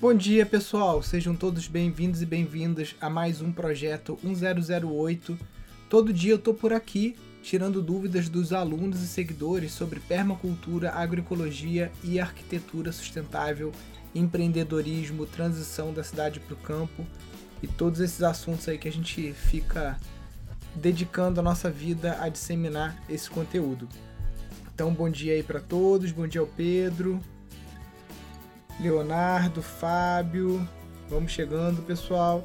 Bom dia, pessoal. Sejam todos bem-vindos e bem-vindas a mais um projeto 1008. Todo dia eu tô por aqui tirando dúvidas dos alunos e seguidores sobre permacultura, agroecologia e arquitetura sustentável, empreendedorismo, transição da cidade para o campo e todos esses assuntos aí que a gente fica dedicando a nossa vida a disseminar esse conteúdo. Então, bom dia aí para todos, bom dia ao Pedro, Leonardo, Fábio. Vamos chegando, pessoal.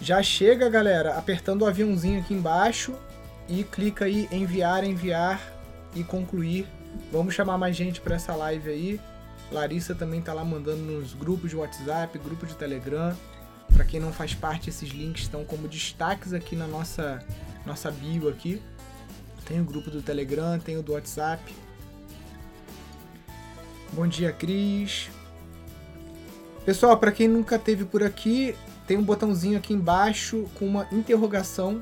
Já chega, galera, apertando o aviãozinho aqui embaixo e clica aí enviar, enviar e concluir. Vamos chamar mais gente para essa live aí. Larissa também tá lá mandando nos grupos de WhatsApp, grupo de Telegram. Para quem não faz parte, esses links estão como destaques aqui na nossa nossa bio aqui. Tem o grupo do Telegram, tem o do WhatsApp. Bom dia, Cris. Pessoal, para quem nunca teve por aqui, tem um botãozinho aqui embaixo com uma interrogação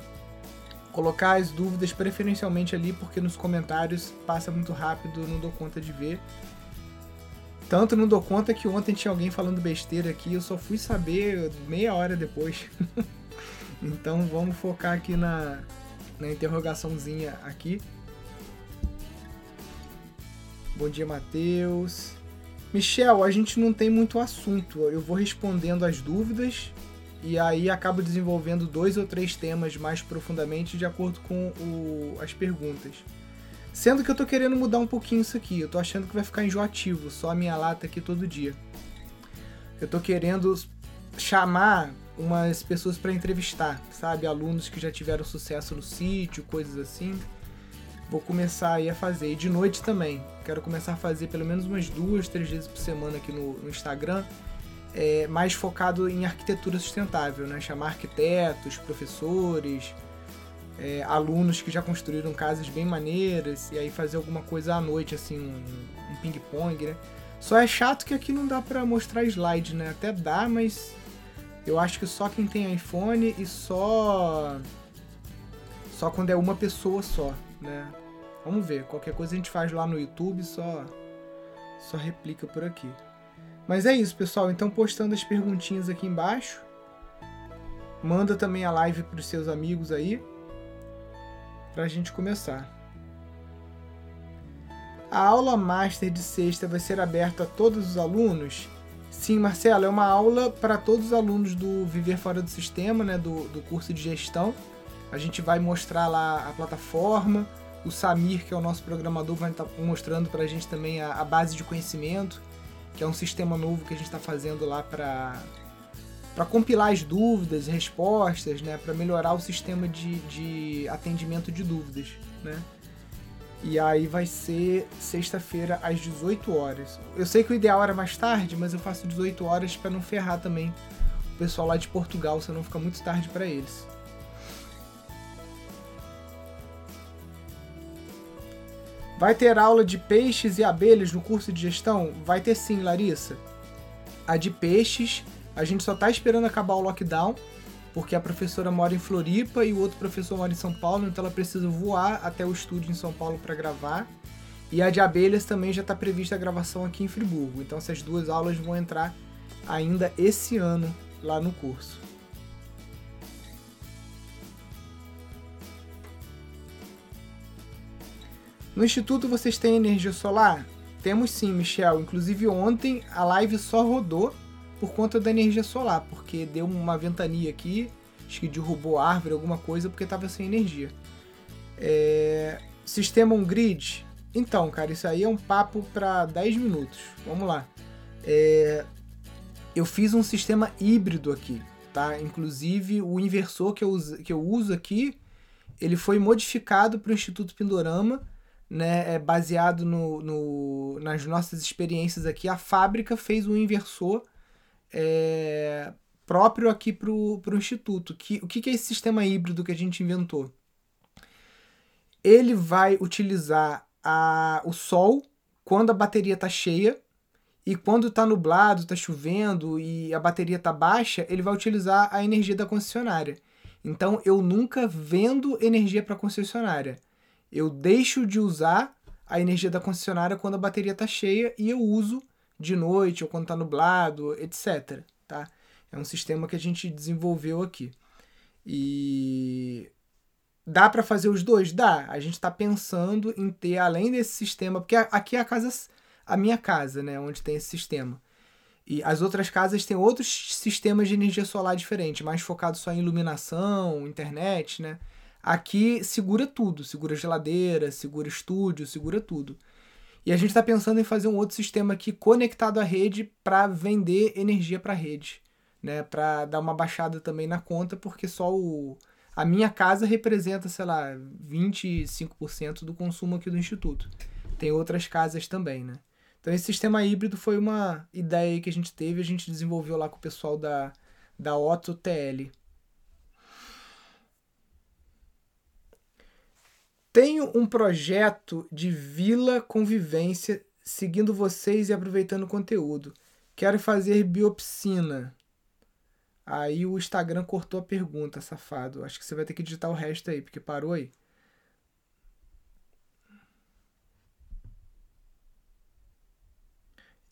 colocar as dúvidas preferencialmente ali, porque nos comentários passa muito rápido, não dou conta de ver. Tanto não dou conta que ontem tinha alguém falando besteira aqui, eu só fui saber meia hora depois. então vamos focar aqui na, na interrogaçãozinha aqui. Bom dia, Matheus. Michel, a gente não tem muito assunto. Eu vou respondendo as dúvidas e aí acabo desenvolvendo dois ou três temas mais profundamente de acordo com o, as perguntas. Sendo que eu tô querendo mudar um pouquinho isso aqui, eu tô achando que vai ficar enjoativo, só a minha lata aqui todo dia. Eu tô querendo chamar umas pessoas para entrevistar, sabe? Alunos que já tiveram sucesso no sítio, coisas assim. Vou começar aí a fazer. E de noite também. Quero começar a fazer pelo menos umas duas, três vezes por semana aqui no, no Instagram é, mais focado em arquitetura sustentável, né? chamar arquitetos, professores, é, alunos que já construíram casas bem maneiras e aí fazer alguma coisa à noite, assim, um, um ping-pong, né? Só é chato que aqui não dá para mostrar slide, né? Até dá, mas eu acho que só quem tem iPhone e só só quando é uma pessoa só, né? Vamos ver, qualquer coisa a gente faz lá no YouTube, só só replica por aqui. Mas é isso, pessoal. Então, postando as perguntinhas aqui embaixo. Manda também a live para os seus amigos aí. Para a gente começar. A aula master de sexta vai ser aberta a todos os alunos? Sim, Marcelo, é uma aula para todos os alunos do Viver Fora do Sistema, né, do, do curso de gestão. A gente vai mostrar lá a plataforma. O Samir, que é o nosso programador, vai estar tá mostrando para a gente também a, a base de conhecimento que é um sistema novo que a gente está fazendo lá para para compilar as dúvidas, respostas, né, para melhorar o sistema de, de atendimento de dúvidas, né? E aí vai ser sexta-feira às 18 horas. Eu sei que o ideal era mais tarde, mas eu faço 18 horas para não ferrar também o pessoal lá de Portugal, senão fica muito tarde para eles. Vai ter aula de peixes e abelhas no curso de gestão? Vai ter sim, Larissa. A de peixes, a gente só tá esperando acabar o lockdown, porque a professora mora em Floripa e o outro professor mora em São Paulo, então ela precisa voar até o estúdio em São Paulo para gravar. E a de abelhas também já está prevista a gravação aqui em Friburgo. Então essas duas aulas vão entrar ainda esse ano lá no curso. No Instituto vocês têm energia solar? Temos sim, Michel. Inclusive ontem a live só rodou por conta da energia solar, porque deu uma ventania aqui, acho que derrubou árvore, alguma coisa, porque estava sem energia. É... Sistema on-grid? Então, cara, isso aí é um papo para 10 minutos. Vamos lá. É... Eu fiz um sistema híbrido aqui, tá? Inclusive o inversor que eu uso, que eu uso aqui, ele foi modificado para o Instituto Pindorama né, é baseado no, no, nas nossas experiências aqui, a fábrica fez um inversor é, próprio aqui para o Instituto. Que, o que, que é esse sistema híbrido que a gente inventou? Ele vai utilizar a, o sol quando a bateria está cheia e quando está nublado, está chovendo e a bateria está baixa, ele vai utilizar a energia da concessionária. Então eu nunca vendo energia para a concessionária eu deixo de usar a energia da concessionária quando a bateria está cheia e eu uso de noite ou quando está nublado, etc. Tá? É um sistema que a gente desenvolveu aqui. E dá para fazer os dois? Dá. A gente está pensando em ter, além desse sistema, porque aqui é a casa, a minha casa, né, onde tem esse sistema. E as outras casas têm outros sistemas de energia solar diferentes, mais focados só em iluminação, internet, né? Aqui segura tudo, segura geladeira, segura estúdio, segura tudo. E a gente está pensando em fazer um outro sistema aqui conectado à rede para vender energia para a rede, né? Para dar uma baixada também na conta, porque só o a minha casa representa, sei lá, 25% do consumo aqui do instituto. Tem outras casas também, né? Então esse sistema híbrido foi uma ideia que a gente teve, a gente desenvolveu lá com o pessoal da, da Otto TL. Tenho um projeto de vila convivência seguindo vocês e aproveitando o conteúdo. Quero fazer biopsina. Aí o Instagram cortou a pergunta, safado. Acho que você vai ter que digitar o resto aí, porque parou aí.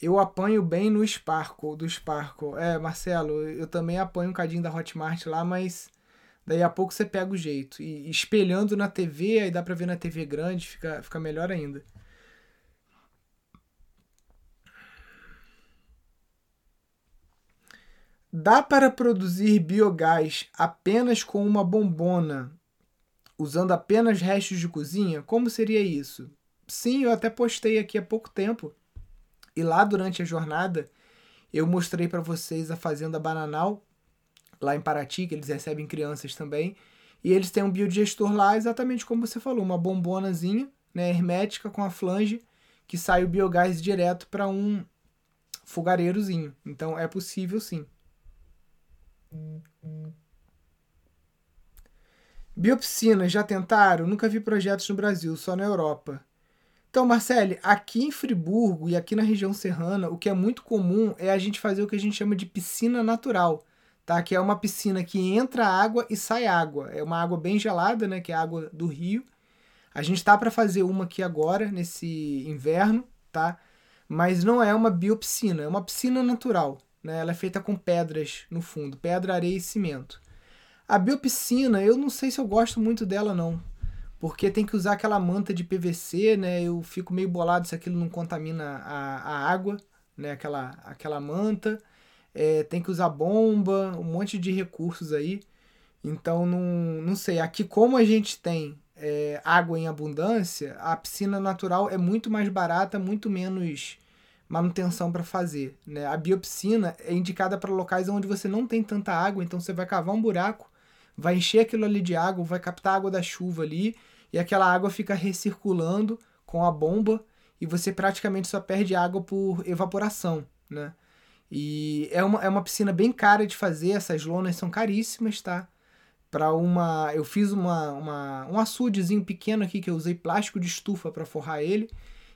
Eu apanho bem no Sparkle, do Sparkle. É, Marcelo, eu também apanho um cadinho da Hotmart lá, mas daí a pouco você pega o jeito. E espelhando na TV, aí dá pra ver na TV grande, fica, fica melhor ainda. Dá para produzir biogás apenas com uma bombona, usando apenas restos de cozinha? Como seria isso? Sim, eu até postei aqui há pouco tempo e lá durante a jornada eu mostrei para vocês a Fazenda Bananal, lá em Paraty, que eles recebem crianças também. E eles têm um biodigestor lá, exatamente como você falou, uma bombonazinha né, hermética com a flange que sai o biogás direto para um fogareirozinho. Então é possível sim. Biopsina, já tentaram? Nunca vi projetos no Brasil, só na Europa. Então, Marcele, aqui em Friburgo e aqui na região serrana, o que é muito comum é a gente fazer o que a gente chama de piscina natural, tá? Que é uma piscina que entra água e sai água. É uma água bem gelada, né? Que é água do rio. A gente tá para fazer uma aqui agora, nesse inverno, tá? Mas não é uma biopiscina, é uma piscina natural, né? Ela é feita com pedras no fundo, pedra, areia e cimento. A biopiscina, eu não sei se eu gosto muito dela, não porque tem que usar aquela manta de PVC, né? Eu fico meio bolado se aquilo não contamina a, a água, né? Aquela, aquela manta. É, tem que usar bomba, um monte de recursos aí. Então, não, não sei. Aqui, como a gente tem é, água em abundância, a piscina natural é muito mais barata, muito menos manutenção para fazer. Né? A biopiscina é indicada para locais onde você não tem tanta água, então você vai cavar um buraco, vai encher aquilo ali de água, vai captar água da chuva ali e aquela água fica recirculando com a bomba e você praticamente só perde água por evaporação, né? E é uma, é uma piscina bem cara de fazer, essas lonas são caríssimas, tá? Para uma. Eu fiz uma, uma, um açudezinho pequeno aqui que eu usei plástico de estufa para forrar ele.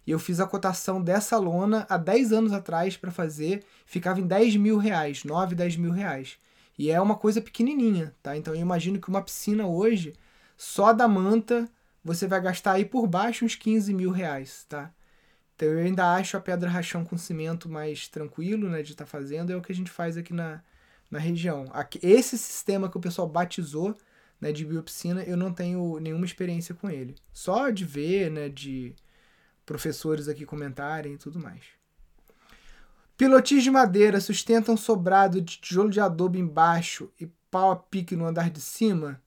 E eu fiz a cotação dessa lona há 10 anos atrás para fazer. Ficava em 10 mil reais, 9, 10 mil reais. E é uma coisa pequenininha, tá? Então eu imagino que uma piscina hoje, só da manta, você vai gastar aí por baixo uns 15 mil reais, tá? Então eu ainda acho a pedra rachão com cimento mais tranquilo, né, de estar tá fazendo, é o que a gente faz aqui na, na região. Aqui, esse sistema que o pessoal batizou, né, de biopsina, eu não tenho nenhuma experiência com ele. Só de ver, né, de professores aqui comentarem e tudo mais. Pilotis de madeira sustentam sobrado de tijolo de adobe embaixo e pau a pique no andar de cima?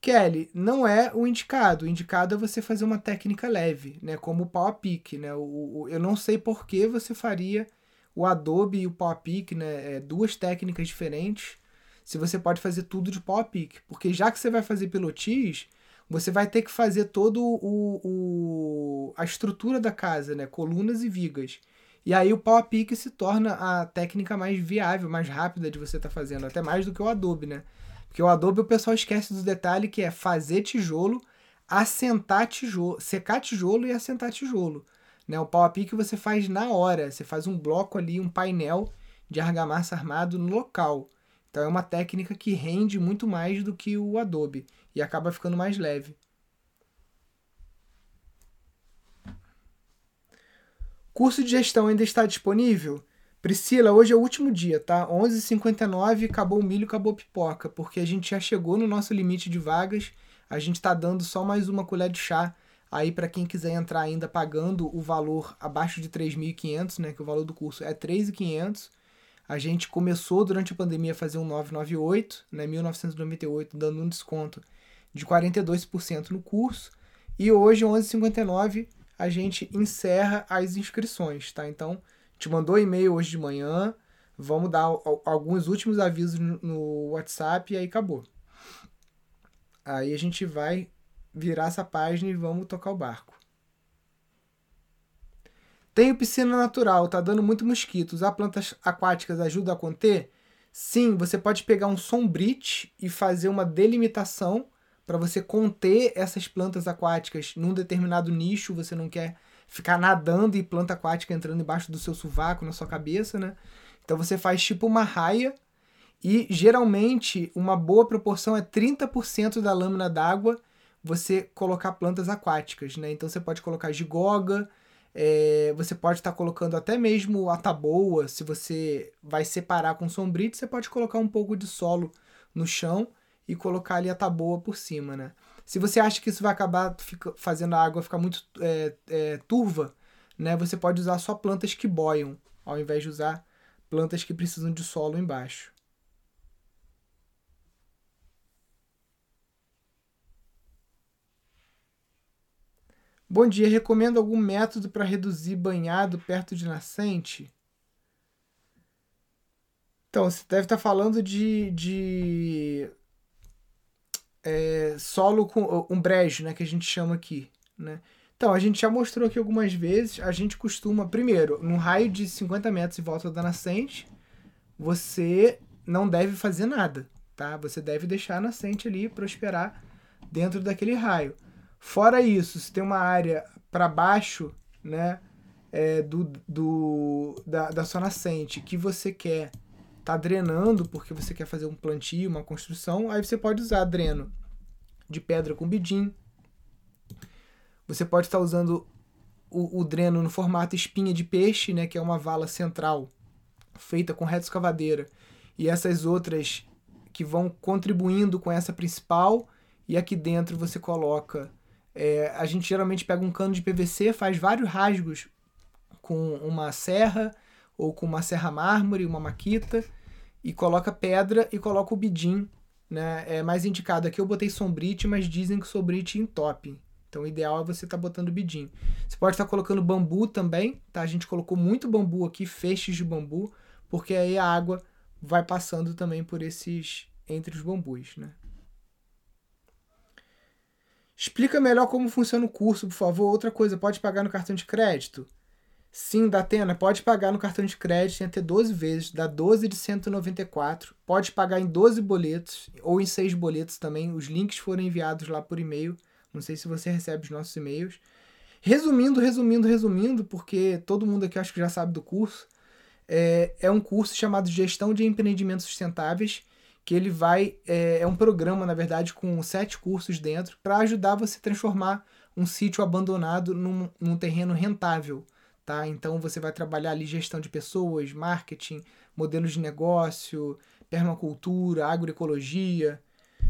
Kelly, não é o indicado. O indicado é você fazer uma técnica leve, né? Como o pau a pique, né? O, o, eu não sei por que você faria o Adobe e o pau a pique, né? É duas técnicas diferentes. Se você pode fazer tudo de pau a pique. Porque já que você vai fazer pilotis, você vai ter que fazer todo o, o, a estrutura da casa, né? Colunas e vigas. E aí o pau a pique se torna a técnica mais viável, mais rápida de você estar tá fazendo. Até mais do que o Adobe, né? Porque o Adobe o pessoal esquece do detalhe que é fazer tijolo, assentar tijolo, secar tijolo e assentar tijolo. Né? O pau a pique você faz na hora, você faz um bloco ali, um painel de argamassa armado no local. Então é uma técnica que rende muito mais do que o Adobe e acaba ficando mais leve. Curso de gestão ainda está disponível? Priscila, hoje é o último dia, tá? 11h59, acabou o milho, acabou a pipoca, porque a gente já chegou no nosso limite de vagas. A gente está dando só mais uma colher de chá aí para quem quiser entrar ainda pagando o valor abaixo de 3.500, né, que o valor do curso é 3.500. A gente começou durante a pandemia a fazer um 998, né, 1998, dando um desconto de 42% no curso. E hoje, 11h59, a gente encerra as inscrições, tá? Então, te mandou e-mail hoje de manhã. Vamos dar alguns últimos avisos no WhatsApp e aí acabou. Aí a gente vai virar essa página e vamos tocar o barco. Tenho piscina natural, tá dando muito mosquito. Usar plantas aquáticas ajuda a conter? Sim, você pode pegar um sombrite e fazer uma delimitação para você conter essas plantas aquáticas num determinado nicho. Você não quer ficar nadando e planta aquática entrando embaixo do seu sovaco, na sua cabeça, né? Então você faz tipo uma raia e geralmente uma boa proporção é 30% da lâmina d'água você colocar plantas aquáticas, né? Então você pode colocar gigoga, é, você pode estar tá colocando até mesmo a taboa, se você vai separar com sombrite, você pode colocar um pouco de solo no chão e colocar ali a taboa por cima, né? Se você acha que isso vai acabar fica, fazendo a água ficar muito é, é, turva, né, você pode usar só plantas que boiam, ao invés de usar plantas que precisam de solo embaixo. Bom dia, recomendo algum método para reduzir banhado perto de nascente? Então, você deve estar falando de, de é, solo com um brejo, né, que a gente chama aqui, né? Então, a gente já mostrou aqui algumas vezes, a gente costuma, primeiro, num raio de 50 metros em volta da nascente, você não deve fazer nada, tá? Você deve deixar a nascente ali prosperar dentro daquele raio. Fora isso, se tem uma área para baixo, né, é, do, do, da, da sua nascente que você quer tá drenando porque você quer fazer um plantio, uma construção, aí você pode usar dreno de pedra com bidim. Você pode estar usando o, o, dreno no formato espinha de peixe, né, que é uma vala central feita com reto escavadeira, e essas outras que vão contribuindo com essa principal, e aqui dentro você coloca. É, a gente geralmente pega um cano de PVC, faz vários rasgos com uma serra ou com uma serra mármore, uma maquita, e coloca pedra e coloca o bidim, né? É mais indicado aqui eu botei sombrite, mas dizem que sombrite entope. Então o ideal é você estar tá botando bidim. Você pode estar tá colocando bambu também, tá? A gente colocou muito bambu aqui, feixes de bambu, porque aí a água vai passando também por esses entre os bambus, né? Explica melhor como funciona o curso, por favor. Outra coisa, pode pagar no cartão de crédito? Sim, da Atena, pode pagar no cartão de crédito em até 12 vezes, dá 12 de 194. Pode pagar em 12 boletos ou em 6 boletos também. Os links foram enviados lá por e-mail. Não sei se você recebe os nossos e-mails. Resumindo, resumindo, resumindo, porque todo mundo aqui acho que já sabe do curso. É, é um curso chamado Gestão de Empreendimentos Sustentáveis, que ele vai. É, é um programa, na verdade, com sete cursos dentro, para ajudar você a transformar um sítio abandonado num, num terreno rentável tá? Então você vai trabalhar ali gestão de pessoas, marketing, modelos de negócio, permacultura, agroecologia.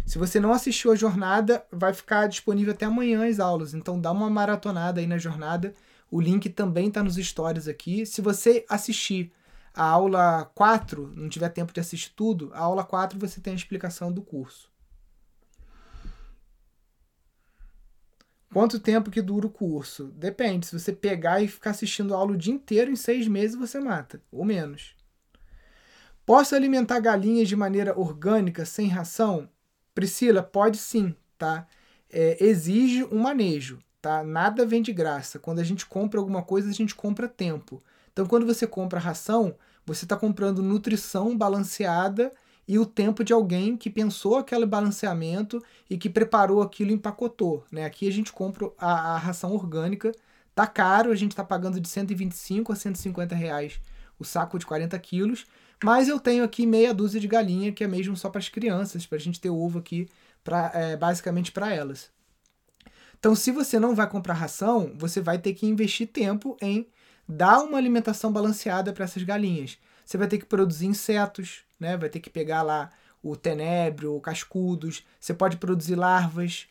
Se você não assistiu a jornada, vai ficar disponível até amanhã as aulas. Então dá uma maratonada aí na jornada. O link também está nos stories aqui. Se você assistir a aula 4, não tiver tempo de assistir tudo, a aula 4 você tem a explicação do curso. Quanto tempo que dura o curso? Depende. Se você pegar e ficar assistindo a aula o dia inteiro, em seis meses você mata, ou menos. Posso alimentar galinhas de maneira orgânica, sem ração? Priscila, pode sim, tá? É, exige um manejo, tá? Nada vem de graça. Quando a gente compra alguma coisa, a gente compra tempo. Então, quando você compra ração, você está comprando nutrição balanceada e o tempo de alguém que pensou aquele balanceamento e que preparou aquilo e empacotou. Né? Aqui a gente compra a, a ração orgânica, tá caro, a gente está pagando de 125 a 150 reais o saco de 40 quilos, mas eu tenho aqui meia dúzia de galinha, que é mesmo só para as crianças, para a gente ter ovo aqui, pra, é, basicamente para elas. Então, se você não vai comprar ração, você vai ter que investir tempo em dar uma alimentação balanceada para essas galinhas. Você vai ter que produzir insetos, né? Vai ter que pegar lá o tenebro, o cascudos. Você pode produzir larvas.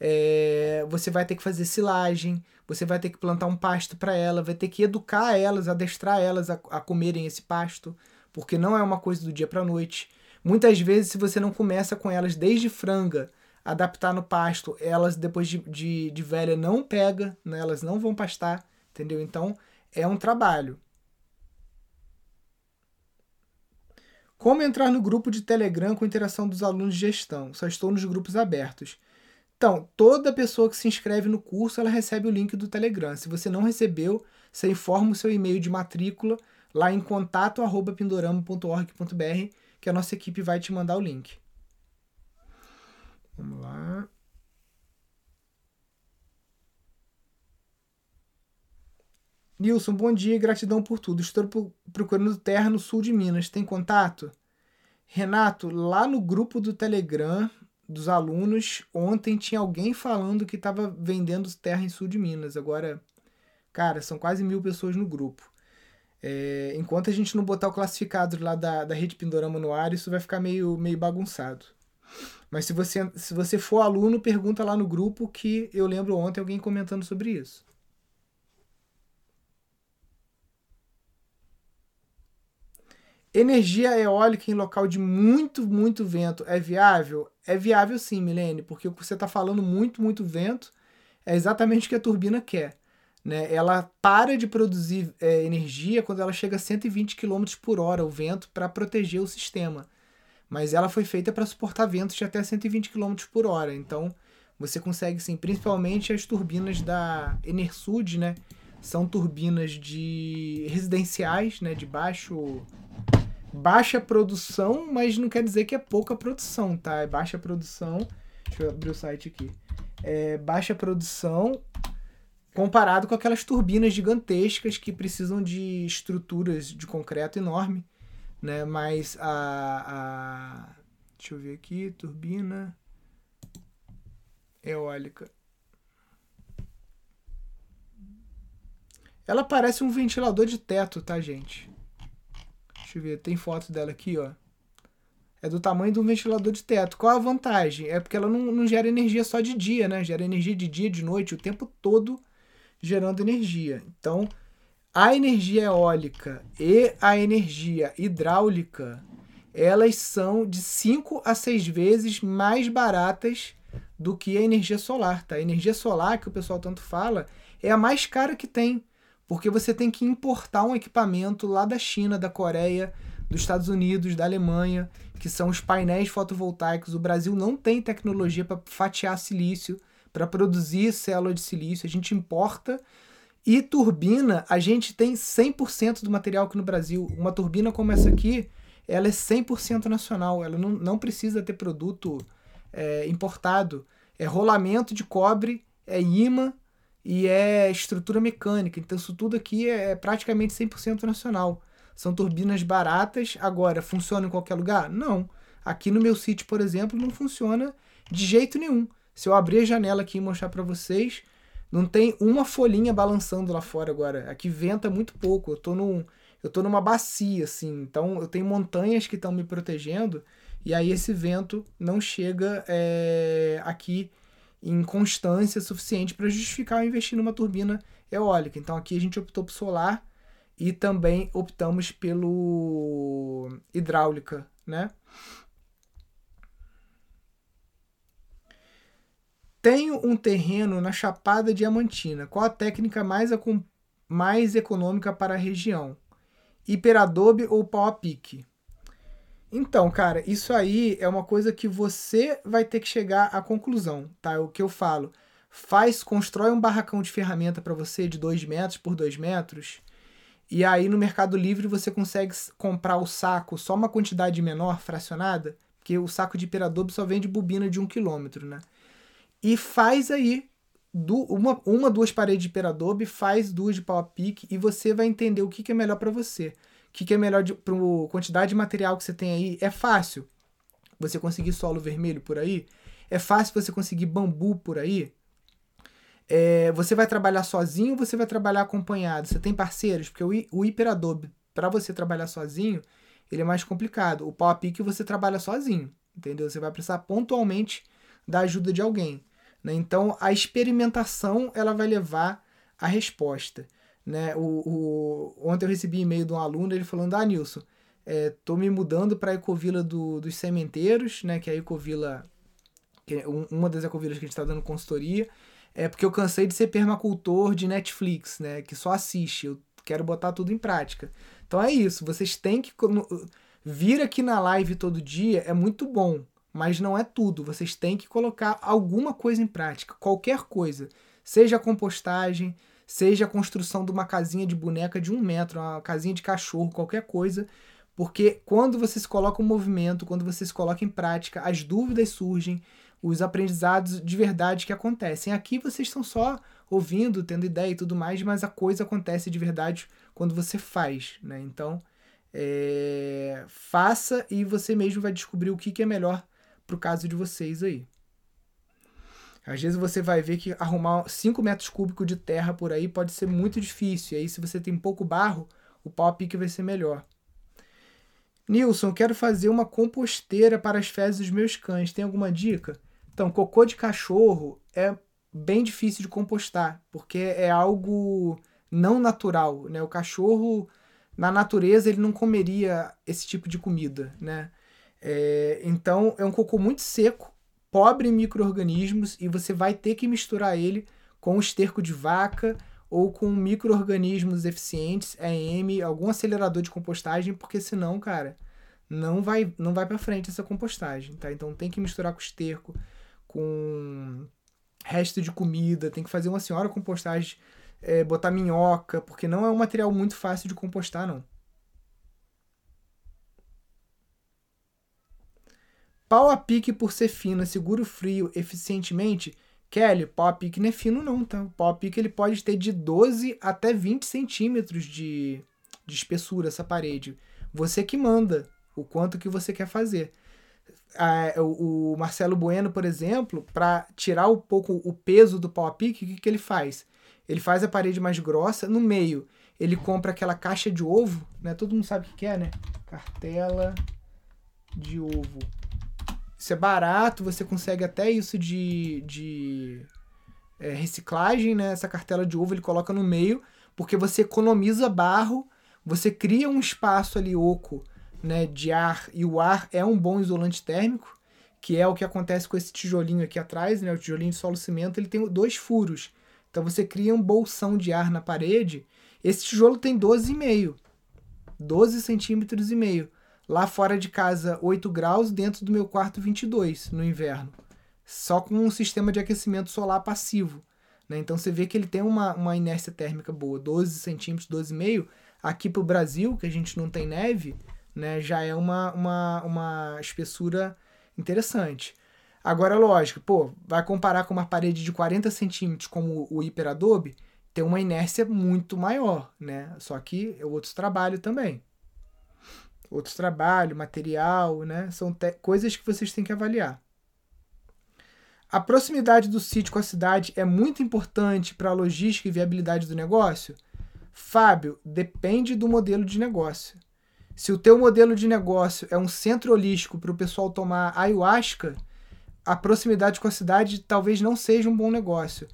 É, você vai ter que fazer silagem. Você vai ter que plantar um pasto para ela. Vai ter que educar elas, adestrar elas a, a comerem esse pasto, porque não é uma coisa do dia para noite. Muitas vezes, se você não começa com elas desde franga, adaptar no pasto, elas depois de, de, de velha não pega, né? elas não vão pastar, entendeu? Então é um trabalho. Como entrar no grupo de Telegram com interação dos alunos de gestão? Só estou nos grupos abertos. Então, toda pessoa que se inscreve no curso, ela recebe o link do Telegram. Se você não recebeu, você informa o seu e-mail de matrícula lá em contato@pindorama.org.br, que a nossa equipe vai te mandar o link. Vamos lá. Nilson, bom dia e gratidão por tudo. Estou procurando terra no sul de Minas. Tem contato? Renato, lá no grupo do Telegram dos alunos, ontem tinha alguém falando que estava vendendo terra em sul de Minas. Agora, cara, são quase mil pessoas no grupo. É, enquanto a gente não botar o classificado lá da, da rede Pindorama no ar, isso vai ficar meio, meio bagunçado. Mas se você, se você for aluno, pergunta lá no grupo que eu lembro ontem alguém comentando sobre isso. Energia eólica em local de muito, muito vento é viável? É viável sim, Milene, porque você está falando muito, muito vento é exatamente o que a turbina quer. Né? Ela para de produzir é, energia quando ela chega a 120 km por hora, o vento, para proteger o sistema. Mas ela foi feita para suportar ventos de até 120 km por hora. Então você consegue sim, principalmente as turbinas da Enersud, né? São turbinas de residenciais, né? De baixo baixa produção, mas não quer dizer que é pouca produção, tá? É baixa produção. Deixa eu abrir o site aqui. É baixa produção comparado com aquelas turbinas gigantescas que precisam de estruturas de concreto enorme, né? Mas a, a deixa eu ver aqui, turbina eólica. Ela parece um ventilador de teto, tá, gente? Deixa eu ver, tem foto dela aqui, ó. É do tamanho de um ventilador de teto. Qual a vantagem? É porque ela não, não gera energia só de dia, né? Gera energia de dia, de noite, o tempo todo gerando energia. Então, a energia eólica e a energia hidráulica, elas são de 5 a 6 vezes mais baratas do que a energia solar, tá? A energia solar, que o pessoal tanto fala, é a mais cara que tem porque você tem que importar um equipamento lá da China, da Coreia, dos Estados Unidos, da Alemanha, que são os painéis fotovoltaicos. O Brasil não tem tecnologia para fatiar silício, para produzir célula de silício, a gente importa. E turbina, a gente tem 100% do material aqui no Brasil. Uma turbina como essa aqui, ela é 100% nacional, ela não, não precisa ter produto é, importado. É rolamento de cobre, é imã e é estrutura mecânica. Então, isso tudo aqui é praticamente 100% nacional. São turbinas baratas. Agora, funciona em qualquer lugar? Não. Aqui no meu sítio, por exemplo, não funciona de jeito nenhum. Se eu abrir a janela aqui e mostrar para vocês, não tem uma folhinha balançando lá fora agora. Aqui venta muito pouco. Eu tô num, eu tô numa bacia assim. Então eu tenho montanhas que estão me protegendo e aí esse vento não chega é, aqui em constância suficiente para justificar investir numa turbina eólica. Então aqui a gente optou por solar e também optamos pelo hidráulica, né? Tenho um terreno na Chapada Diamantina. Qual a técnica mais, mais econômica para a região? Hiperadobe ou pau a pique? Então, cara, isso aí é uma coisa que você vai ter que chegar à conclusão, tá? É o que eu falo. Faz, constrói um barracão de ferramenta para você de 2 metros por 2 metros. E aí no Mercado Livre você consegue comprar o saco só uma quantidade menor, fracionada, porque o saco de Peradobe só vende bobina de 1 um quilômetro, né? E faz aí do, uma, uma, duas paredes de Peradobe, faz duas de pau a pique e você vai entender o que, que é melhor para você que, que é melhor para a quantidade de material que você tem aí? É fácil você conseguir solo vermelho por aí? É fácil você conseguir bambu por aí? É, você vai trabalhar sozinho ou você vai trabalhar acompanhado? Você tem parceiros? Porque o, o Hyperadobe, para você trabalhar sozinho, ele é mais complicado. O PowerPick você trabalha sozinho, entendeu? Você vai precisar pontualmente da ajuda de alguém. Né? Então, a experimentação ela vai levar a resposta. Né? O, o, ontem eu recebi e-mail de um aluno, ele falando, ah, Nilson, é, tô me mudando para a Ecovila do, dos Sementeiros, né? que é a Ecovila, é uma das ecovilas que a gente está dando consultoria, é porque eu cansei de ser permacultor de Netflix, né? Que só assiste. Eu quero botar tudo em prática. Então é isso. Vocês têm que vir aqui na live todo dia é muito bom, mas não é tudo. Vocês têm que colocar alguma coisa em prática, qualquer coisa, seja compostagem, seja a construção de uma casinha de boneca de um metro, uma casinha de cachorro, qualquer coisa. Porque quando você se coloca em movimento, quando você se coloca em prática, as dúvidas surgem, os aprendizados de verdade que acontecem. Aqui vocês estão só ouvindo, tendo ideia e tudo mais, mas a coisa acontece de verdade quando você faz, né? Então, é... faça e você mesmo vai descobrir o que, que é melhor pro caso de vocês aí. Às vezes você vai ver que arrumar 5 metros cúbicos de terra por aí pode ser muito difícil. E aí, se você tem pouco barro, o pau pique vai ser melhor. Nilson, quero fazer uma composteira para as fezes dos meus cães. Tem alguma dica? Então, cocô de cachorro é bem difícil de compostar, porque é algo não natural, né? O cachorro, na natureza, ele não comeria esse tipo de comida, né? É, então, é um cocô muito seco, pobre em micro-organismos, e você vai ter que misturar ele com esterco de vaca ou com micro-organismos eficientes, EM, algum acelerador de compostagem, porque senão, cara, não vai não vai para frente essa compostagem, tá? Então tem que misturar com esterco, com resto de comida, tem que fazer uma senhora compostagem, é, botar minhoca, porque não é um material muito fácil de compostar, não. Pau a pique por ser fino, seguro frio eficientemente. Kelly, pau a pique não é fino não, tá? O pau a pique ele pode ter de 12 até 20 centímetros de, de espessura essa parede. Você que manda o quanto que você quer fazer a, o, o, Marcelo Bueno, por exemplo, para tirar um pouco o peso do pau a pique, o que, que ele faz? Ele faz a parede mais grossa, no meio ele compra aquela caixa de ovo, né? Todo mundo sabe o que é, né? Cartela de ovo. Isso é barato, você consegue até isso de, de é, reciclagem, né? Essa cartela de ovo ele coloca no meio, porque você economiza barro, você cria um espaço ali oco né, de ar, e o ar é um bom isolante térmico, que é o que acontece com esse tijolinho aqui atrás, né, o tijolinho de solo cimento, ele tem dois furos. Então você cria um bolsão de ar na parede. Esse tijolo tem 12,5. 12 centímetros e meio. Lá fora de casa, 8 graus, dentro do meu quarto, 22 no inverno. Só com um sistema de aquecimento solar passivo. Né? Então você vê que ele tem uma, uma inércia térmica boa. 12 centímetros, 12,5. Aqui para o Brasil, que a gente não tem neve, né, já é uma, uma, uma espessura interessante. Agora, lógico, pô, vai comparar com uma parede de 40 centímetros como o Hiperadobe, tem uma inércia muito maior, né? Só que é outro trabalho também. Outro trabalho, material, né? São coisas que vocês têm que avaliar. A proximidade do sítio com a cidade é muito importante para a logística e viabilidade do negócio? Fábio, depende do modelo de negócio. Se o teu modelo de negócio é um centro holístico para o pessoal tomar ayahuasca, a proximidade com a cidade talvez não seja um bom negócio.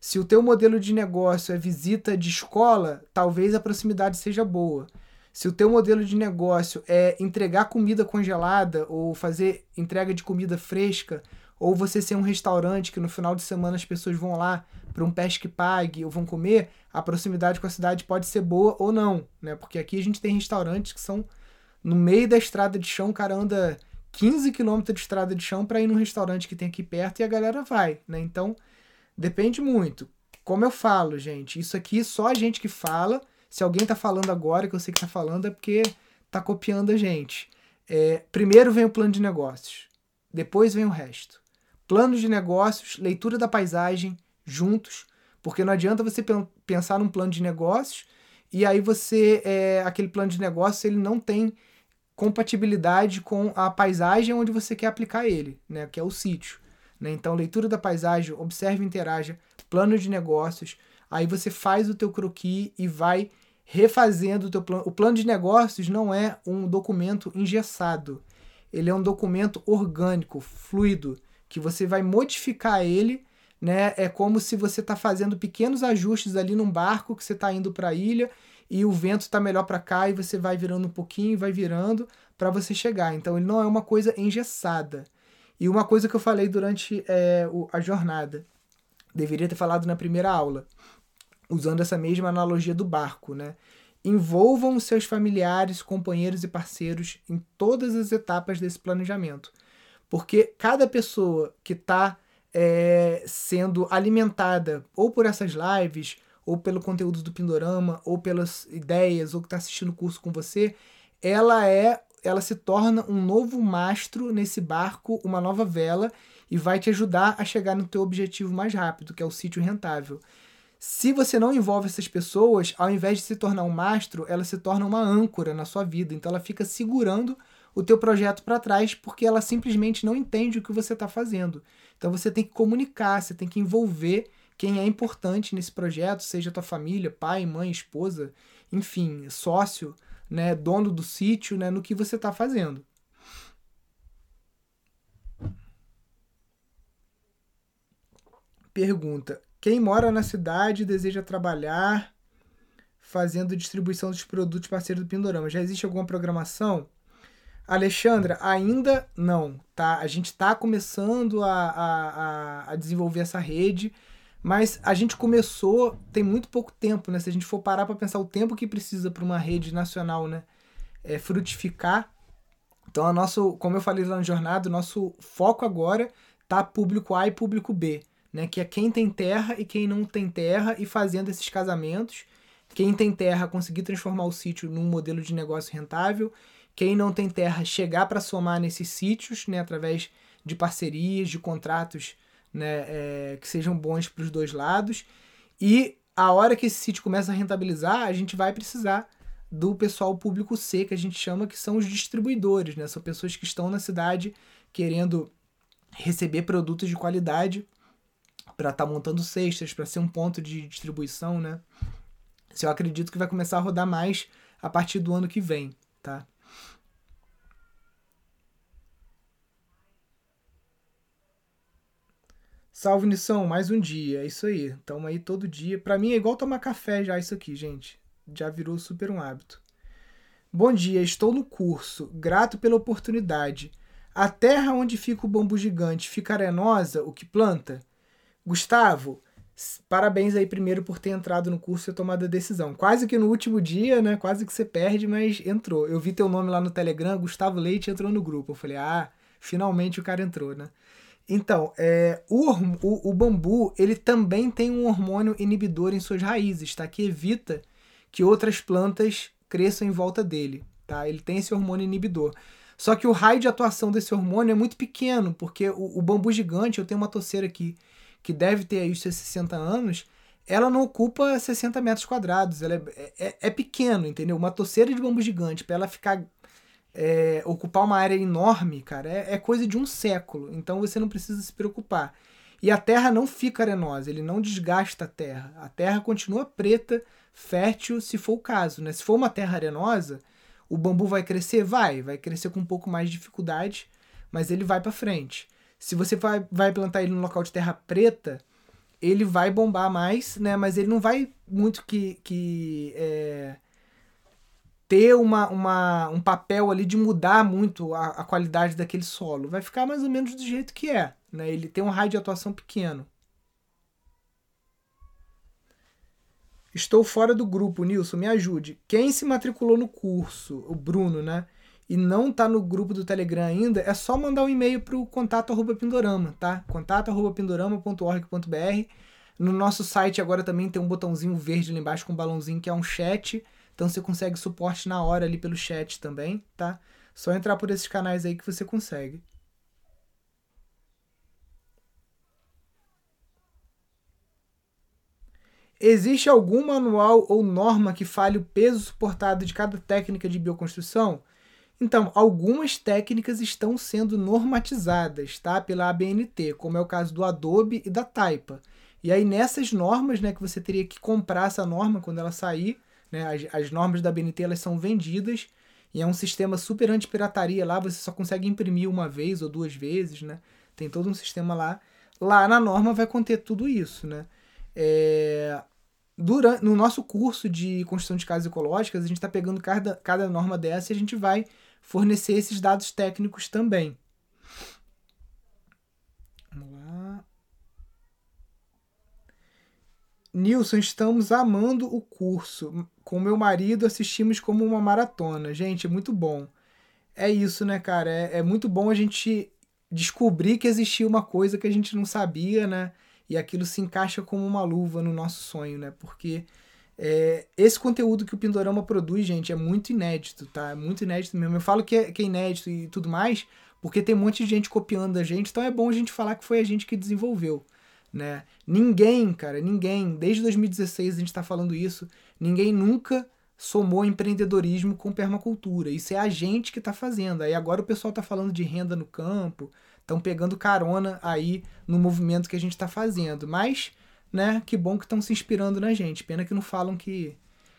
Se o teu modelo de negócio é visita de escola, talvez a proximidade seja boa. Se o teu modelo de negócio é entregar comida congelada ou fazer entrega de comida fresca, ou você ser um restaurante que no final de semana as pessoas vão lá para um pesque pague ou vão comer, a proximidade com a cidade pode ser boa ou não, né? Porque aqui a gente tem restaurantes que são no meio da estrada de chão, o cara anda 15 quilômetros de estrada de chão para ir num restaurante que tem aqui perto e a galera vai, né? Então, depende muito. Como eu falo, gente, isso aqui só a gente que fala. Se alguém tá falando agora, que eu sei que tá falando, é porque tá copiando a gente. É, primeiro vem o plano de negócios, depois vem o resto. Plano de negócios, leitura da paisagem, juntos, porque não adianta você pensar num plano de negócios e aí você, é, aquele plano de negócio, ele não tem compatibilidade com a paisagem onde você quer aplicar ele, né, que é o sítio. Né? Então, leitura da paisagem, observe interaja, plano de negócios. Aí você faz o teu croquis e vai refazendo o teu plano. O plano de negócios não é um documento engessado. Ele é um documento orgânico, fluido, que você vai modificar ele, né? É como se você está fazendo pequenos ajustes ali num barco que você está indo para a ilha e o vento está melhor para cá e você vai virando um pouquinho vai virando para você chegar. Então ele não é uma coisa engessada. E uma coisa que eu falei durante é, a jornada, deveria ter falado na primeira aula, usando essa mesma analogia do barco, né? Envolvam seus familiares, companheiros e parceiros em todas as etapas desse planejamento. Porque cada pessoa que está é, sendo alimentada ou por essas lives, ou pelo conteúdo do Pindorama, ou pelas ideias, ou que está assistindo o curso com você, ela é ela se torna um novo mastro nesse barco, uma nova vela, e vai te ajudar a chegar no teu objetivo mais rápido, que é o sítio rentável. Se você não envolve essas pessoas, ao invés de se tornar um mastro, ela se torna uma âncora na sua vida. Então ela fica segurando o teu projeto para trás porque ela simplesmente não entende o que você está fazendo. Então você tem que comunicar, você tem que envolver quem é importante nesse projeto, seja tua família, pai, mãe, esposa, enfim, sócio, né, dono do sítio, né, no que você está fazendo. Pergunta: quem mora na cidade e deseja trabalhar fazendo distribuição dos produtos parceiros do Pindorama, já existe alguma programação? Alexandra, ainda não, tá? A gente está começando a, a, a, desenvolver essa rede, mas a gente começou tem muito pouco tempo, né? Se a gente for parar para pensar o tempo que precisa para uma rede nacional, né, é, frutificar. Então, a nosso, como eu falei lá na jornada, o nosso foco agora tá público A e público B né? Que é quem tem terra e quem não tem terra e fazendo esses casamentos. Quem tem terra conseguir transformar o sítio num modelo de negócio rentável. Quem não tem terra chegar para somar nesses sítios, né? Através de parcerias, de contratos, né? É, que sejam bons para os dois lados. E a hora que esse sítio começa a rentabilizar, a gente vai precisar do pessoal público C, que a gente chama que são os distribuidores, né? São pessoas que estão na cidade querendo receber produtos de qualidade para estar tá montando cestas, para ser um ponto de distribuição, né? Se eu acredito que vai começar a rodar mais a partir do ano que vem, tá? Salve Nissão, mais um dia, é isso aí. Tamo aí todo dia. Para mim é igual tomar café já isso aqui, gente. Já virou super um hábito. Bom dia, estou no curso. Grato pela oportunidade. A terra onde fica o bambu gigante fica arenosa, o que planta? Gustavo, parabéns aí primeiro por ter entrado no curso e tomado a decisão. Quase que no último dia, né? Quase que você perde, mas entrou. Eu vi teu nome lá no Telegram, Gustavo Leite entrou no grupo. Eu falei, ah, finalmente o cara entrou, né? Então, é, o, o, o bambu, ele também tem um hormônio inibidor em suas raízes, tá? Que evita que outras plantas cresçam em volta dele, tá? Ele tem esse hormônio inibidor. Só que o raio de atuação desse hormônio é muito pequeno, porque o, o bambu gigante, eu tenho uma toceira aqui, que deve ter aí os seus 60 anos, ela não ocupa 60 metros quadrados. Ela é, é, é pequeno, entendeu? Uma toceira de bambu gigante, para ela ficar. É, ocupar uma área enorme, cara, é, é coisa de um século. Então você não precisa se preocupar. E a terra não fica arenosa, ele não desgasta a terra. A terra continua preta, fértil, se for o caso. Né? Se for uma terra arenosa, o bambu vai crescer? Vai, vai crescer com um pouco mais de dificuldade, mas ele vai para frente. Se você vai, vai plantar ele num local de terra preta, ele vai bombar mais, né? Mas ele não vai muito que, que é, ter uma, uma, um papel ali de mudar muito a, a, qualidade daquele solo. Vai ficar mais ou menos do jeito que é. Né? Ele tem um raio de atuação pequeno. Estou fora do grupo, Nilson, me ajude. Quem se matriculou no curso? O Bruno, né? E não tá no grupo do Telegram ainda, é só mandar um e-mail pro contato arroba Pindorama, tá? contato arroba pindorama.org.br. No nosso site agora também tem um botãozinho verde lá embaixo com um balãozinho que é um chat. Então você consegue suporte na hora ali pelo chat também, tá? Só entrar por esses canais aí que você consegue. Existe algum manual ou norma que fale o peso suportado de cada técnica de bioconstrução? Então, algumas técnicas estão sendo normatizadas tá, pela ABNT, como é o caso do Adobe e da Taipa. E aí nessas normas, né, que você teria que comprar essa norma quando ela sair, né, as, as normas da BNT elas são vendidas e é um sistema super anti-pirataria lá, você só consegue imprimir uma vez ou duas vezes, né? Tem todo um sistema lá. Lá na norma vai conter tudo isso, né? É, durante, no nosso curso de construção de casas ecológicas, a gente está pegando cada, cada norma dessa e a gente vai fornecer esses dados técnicos também. Vamos lá. Nilson, estamos amando o curso. Com meu marido assistimos como uma maratona. Gente, é muito bom. É isso, né, cara? É, é muito bom a gente descobrir que existia uma coisa que a gente não sabia, né? E aquilo se encaixa como uma luva no nosso sonho, né? Porque é, esse conteúdo que o Pindorama produz, gente, é muito inédito, tá? É muito inédito mesmo. Eu falo que é, que é inédito e tudo mais, porque tem um monte de gente copiando a gente, então é bom a gente falar que foi a gente que desenvolveu. Né? Ninguém, cara, ninguém, desde 2016 a gente está falando isso, ninguém nunca somou empreendedorismo com permacultura. Isso é a gente que está fazendo. Aí agora o pessoal está falando de renda no campo, estão pegando carona aí no movimento que a gente está fazendo. Mas, né, que bom que estão se inspirando na gente. Pena que não falam que,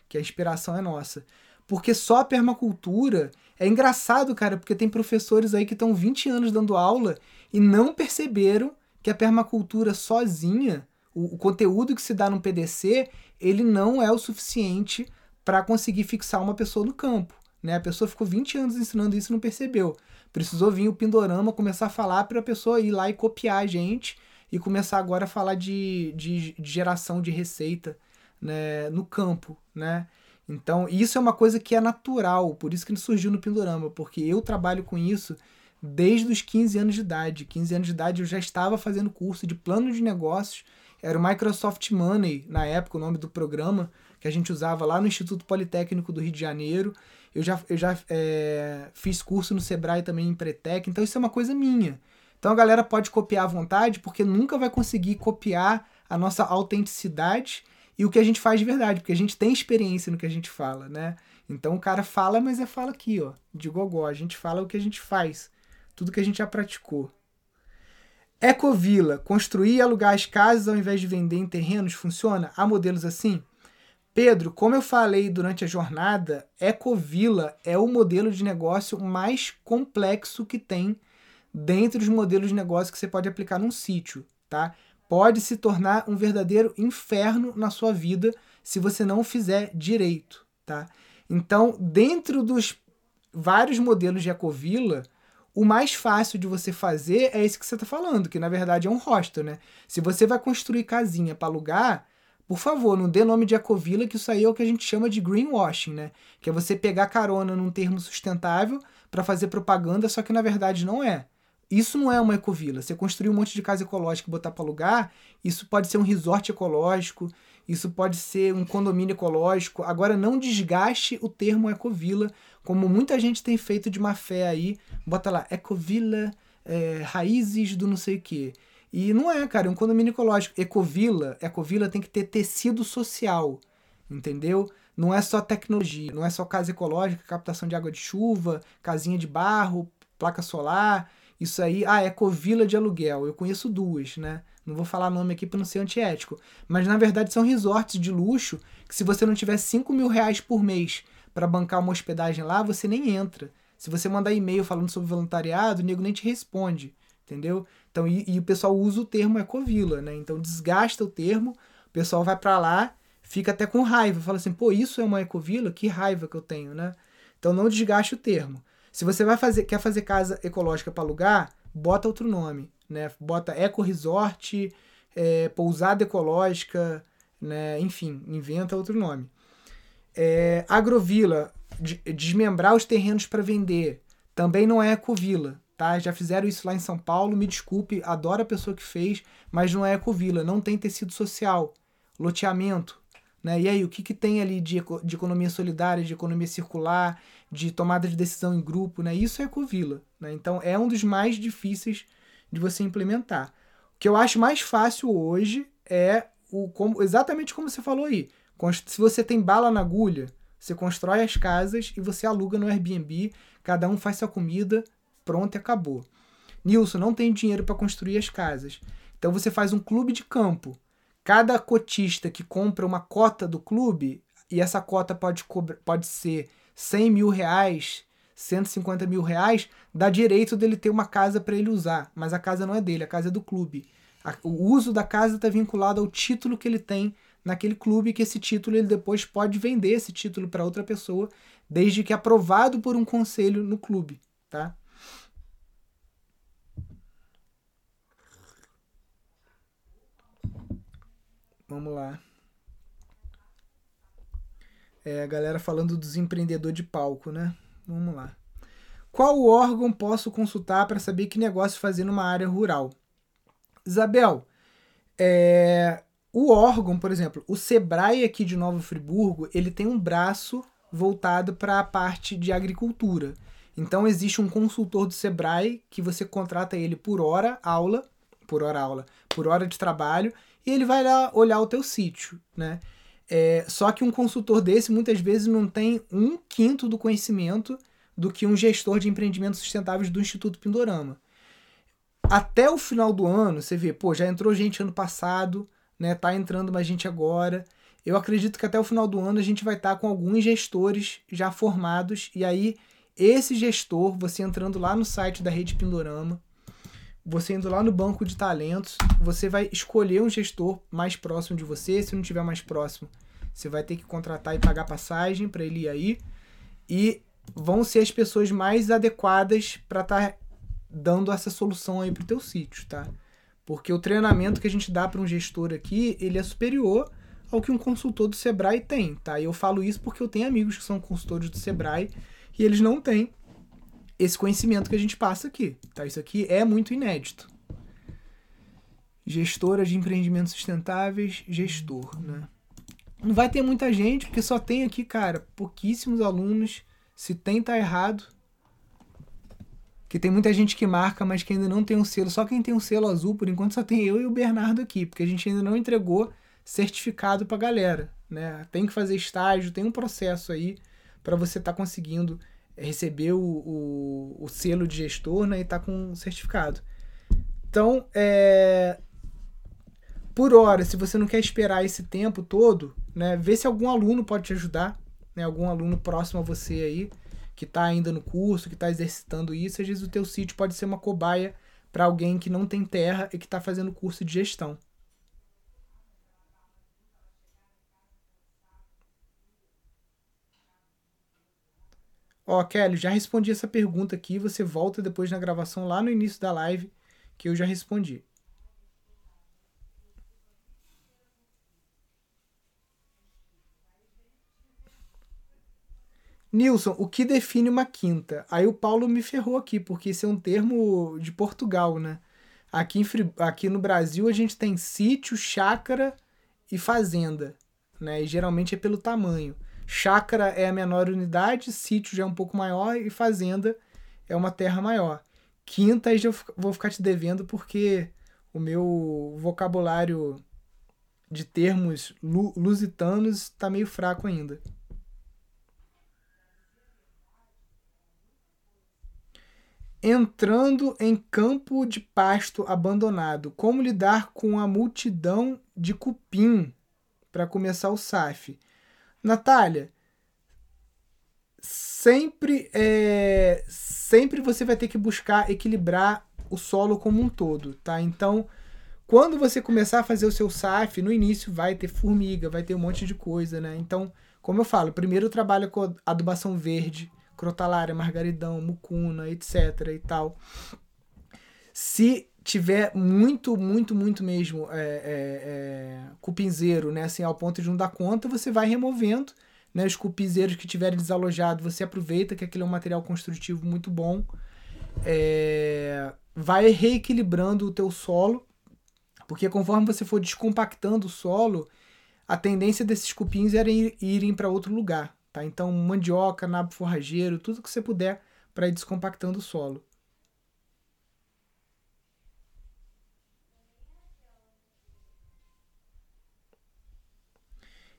que a inspiração é nossa. Porque só a permacultura é engraçado, cara, porque tem professores aí que estão 20 anos dando aula e não perceberam que a permacultura sozinha, o, o conteúdo que se dá no PDC, ele não é o suficiente para conseguir fixar uma pessoa no campo. Né? A pessoa ficou 20 anos ensinando isso e não percebeu. Precisou vir o Pindorama começar a falar para a pessoa ir lá e copiar a gente e começar agora a falar de, de, de geração de receita né, no campo. Né? Então, isso é uma coisa que é natural, por isso que ele surgiu no Pindorama, porque eu trabalho com isso desde os 15 anos de idade. 15 anos de idade eu já estava fazendo curso de plano de negócios. Era o Microsoft Money, na época, o nome do programa, que a gente usava lá no Instituto Politécnico do Rio de Janeiro. Eu já, eu já é, fiz curso no Sebrae também em Pretec, então isso é uma coisa minha. Então a galera pode copiar à vontade, porque nunca vai conseguir copiar a nossa autenticidade e o que a gente faz de verdade, porque a gente tem experiência no que a gente fala, né? Então o cara fala, mas é fala aqui, ó, de gogó. A gente fala o que a gente faz tudo que a gente já praticou. Ecovila, construir e alugar as casas ao invés de vender em terrenos, funciona? Há modelos assim? Pedro, como eu falei durante a jornada, Ecovila é o modelo de negócio mais complexo que tem dentre os modelos de negócio que você pode aplicar num sítio, tá? Pode se tornar um verdadeiro inferno na sua vida se você não fizer direito, tá? Então, dentro dos vários modelos de Ecovila, o mais fácil de você fazer é esse que você está falando, que na verdade é um hostel, né? Se você vai construir casinha para alugar, por favor, não dê nome de ecovila, que isso aí é o que a gente chama de greenwashing, né? Que é você pegar carona num termo sustentável para fazer propaganda, só que na verdade não é. Isso não é uma ecovila. Você construir um monte de casa ecológica e botar para alugar, isso pode ser um resort ecológico, isso pode ser um condomínio ecológico. Agora, não desgaste o termo ecovila, como muita gente tem feito de má fé aí. Bota lá, ecovila, é, raízes do não sei o quê. E não é, cara, é um condomínio ecológico. Ecovila, ecovila tem que ter tecido social, entendeu? Não é só tecnologia, não é só casa ecológica, captação de água de chuva, casinha de barro, placa solar. Isso aí, ah, ecovila de aluguel. Eu conheço duas, né? Não vou falar nome aqui para não ser antiético. Mas na verdade são resorts de luxo que se você não tiver 5 mil reais por mês para bancar uma hospedagem lá, você nem entra. Se você mandar e-mail falando sobre voluntariado, o nego nem te responde. Entendeu? Então, e, e o pessoal usa o termo ecovila, né? Então desgasta o termo, o pessoal vai para lá, fica até com raiva. Fala assim, pô, isso é uma ecovila? Que raiva que eu tenho, né? Então não desgaste o termo. Se você vai fazer, quer fazer casa ecológica para alugar, bota outro nome né? Bota eco resort, é, pousada ecológica, né? Enfim, inventa outro nome. É, agrovila, desmembrar os terrenos para vender, também não é ecovila, tá? Já fizeram isso lá em São Paulo, me desculpe, adoro a pessoa que fez, mas não é ecovila, não tem tecido social, loteamento, né? E aí, o que, que tem ali de, de economia solidária, de economia circular, de tomada de decisão em grupo, né? Isso é ecovila, né? Então, é um dos mais difíceis de você implementar. O que eu acho mais fácil hoje é o como, exatamente como você falou aí. Se você tem bala na agulha, você constrói as casas e você aluga no Airbnb, cada um faz sua comida, pronto e acabou. Nilson, não tem dinheiro para construir as casas. Então você faz um clube de campo. cada cotista que compra uma cota do clube, e essa cota pode, pode ser 100 mil reais, 150 mil reais, dá direito dele ter uma casa para ele usar. Mas a casa não é dele, a casa é do clube. O uso da casa está vinculado ao título que ele tem naquele clube, que esse título ele depois pode vender esse título para outra pessoa, desde que aprovado por um conselho no clube, tá? Vamos lá. É, a galera falando dos empreendedores de palco, né? Vamos lá. Qual órgão posso consultar para saber que negócio fazer numa área rural? Isabel, é, o órgão, por exemplo, o Sebrae aqui de Nova Friburgo, ele tem um braço voltado para a parte de agricultura. Então existe um consultor do Sebrae que você contrata ele por hora aula, por hora aula, por hora de trabalho, e ele vai lá olhar o teu sítio, né? É, só que um consultor desse muitas vezes não tem um quinto do conhecimento do que um gestor de empreendimentos sustentáveis do Instituto Pindorama. Até o final do ano, você vê, pô, já entrou gente ano passado, né? Tá entrando mais gente agora. Eu acredito que até o final do ano a gente vai estar tá com alguns gestores já formados e aí esse gestor, você entrando lá no site da Rede Pindorama, você indo lá no banco de talentos, você vai escolher um gestor mais próximo de você. Se não tiver mais próximo, você vai ter que contratar e pagar passagem para ele ir aí. E vão ser as pessoas mais adequadas para estar tá dando essa solução aí pro teu sítio, tá? Porque o treinamento que a gente dá para um gestor aqui, ele é superior ao que um consultor do Sebrae tem, tá? E eu falo isso porque eu tenho amigos que são consultores do Sebrae e eles não têm esse conhecimento que a gente passa aqui. Tá? Isso aqui é muito inédito. Gestora de empreendimentos sustentáveis, gestor, né? Não vai ter muita gente, porque só tem aqui, cara, pouquíssimos alunos. Se tem, tá errado. Que tem muita gente que marca, mas que ainda não tem um selo. Só quem tem um selo azul, por enquanto, só tem eu e o Bernardo aqui, porque a gente ainda não entregou certificado pra galera, né? Tem que fazer estágio, tem um processo aí para você estar tá conseguindo receber o, o, o, selo de gestor né, e tá com certificado. Então, é, por hora, se você não quer esperar esse tempo todo, né, vê se algum aluno pode te ajudar, né, algum aluno próximo a você aí, que está ainda no curso, que está exercitando isso. Às vezes o teu sítio pode ser uma cobaia para alguém que não tem terra e que está fazendo curso de gestão. Ó, Kelly, já respondi essa pergunta aqui. Você volta depois na gravação lá no início da live que eu já respondi. Nilson, o que define uma quinta? Aí o Paulo me ferrou aqui, porque isso é um termo de Portugal, né? Aqui, em, aqui no Brasil a gente tem sítio, chácara e fazenda, né? E geralmente é pelo tamanho. Chácara é a menor unidade, sítio já é um pouco maior e fazenda é uma terra maior. Quinta, eu vou ficar te devendo porque o meu vocabulário de termos lusitanos está meio fraco ainda. Entrando em campo de pasto abandonado, como lidar com a multidão de cupim para começar o SAF? Natália, sempre, é, sempre você vai ter que buscar equilibrar o solo como um todo, tá? Então, quando você começar a fazer o seu SAF, no início vai ter formiga, vai ter um monte de coisa, né? Então, como eu falo, primeiro trabalha com adubação verde, crotalária, margaridão, mucuna, etc e tal. Se tiver muito, muito, muito mesmo é, é, é, cupinzeiro, né, assim, ao ponto de não dar conta, você vai removendo, né, os cupinzeiros que tiverem desalojado, você aproveita que aquele é um material construtivo muito bom, é, vai reequilibrando o teu solo, porque conforme você for descompactando o solo, a tendência desses cupins era ir, irem para outro lugar, tá? Então, mandioca, nabo forrageiro, tudo que você puder para ir descompactando o solo.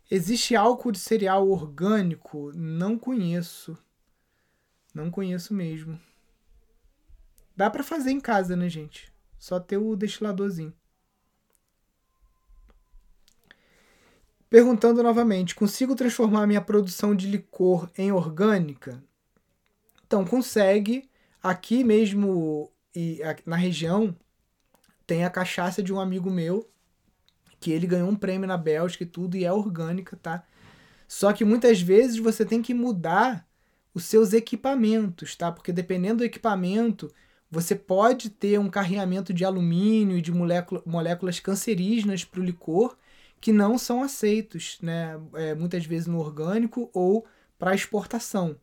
Existe álcool de cereal orgânico? Não conheço. Não conheço mesmo. Dá para fazer em casa, né, gente? Só ter o destiladorzinho. Perguntando novamente, consigo transformar minha produção de licor em orgânica? Então, consegue. Aqui mesmo e na região tem a cachaça de um amigo meu que ele ganhou um prêmio na Bélgica e tudo e é orgânica, tá? Só que muitas vezes você tem que mudar os seus equipamentos, tá? Porque dependendo do equipamento, você pode ter um carreamento de alumínio e de moléculas cancerígenas para o licor que não são aceitos, né? É, muitas vezes no orgânico ou para exportação.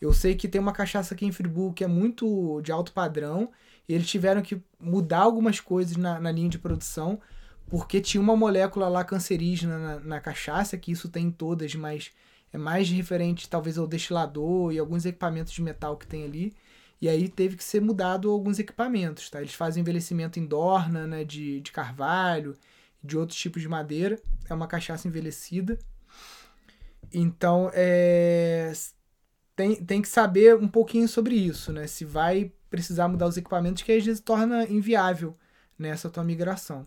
Eu sei que tem uma cachaça aqui em Friburgo que é muito de alto padrão e eles tiveram que mudar algumas coisas na, na linha de produção porque tinha uma molécula lá cancerígena na, na cachaça, que isso tem em todas, mas é mais referente talvez ao destilador e alguns equipamentos de metal que tem ali. E aí teve que ser mudado alguns equipamentos, tá? Eles fazem envelhecimento em dorna, né, de, de carvalho, de outros tipos de madeira. É uma cachaça envelhecida. Então, é, tem, tem que saber um pouquinho sobre isso, né? Se vai precisar mudar os equipamentos, que às vezes torna inviável nessa né, tua migração.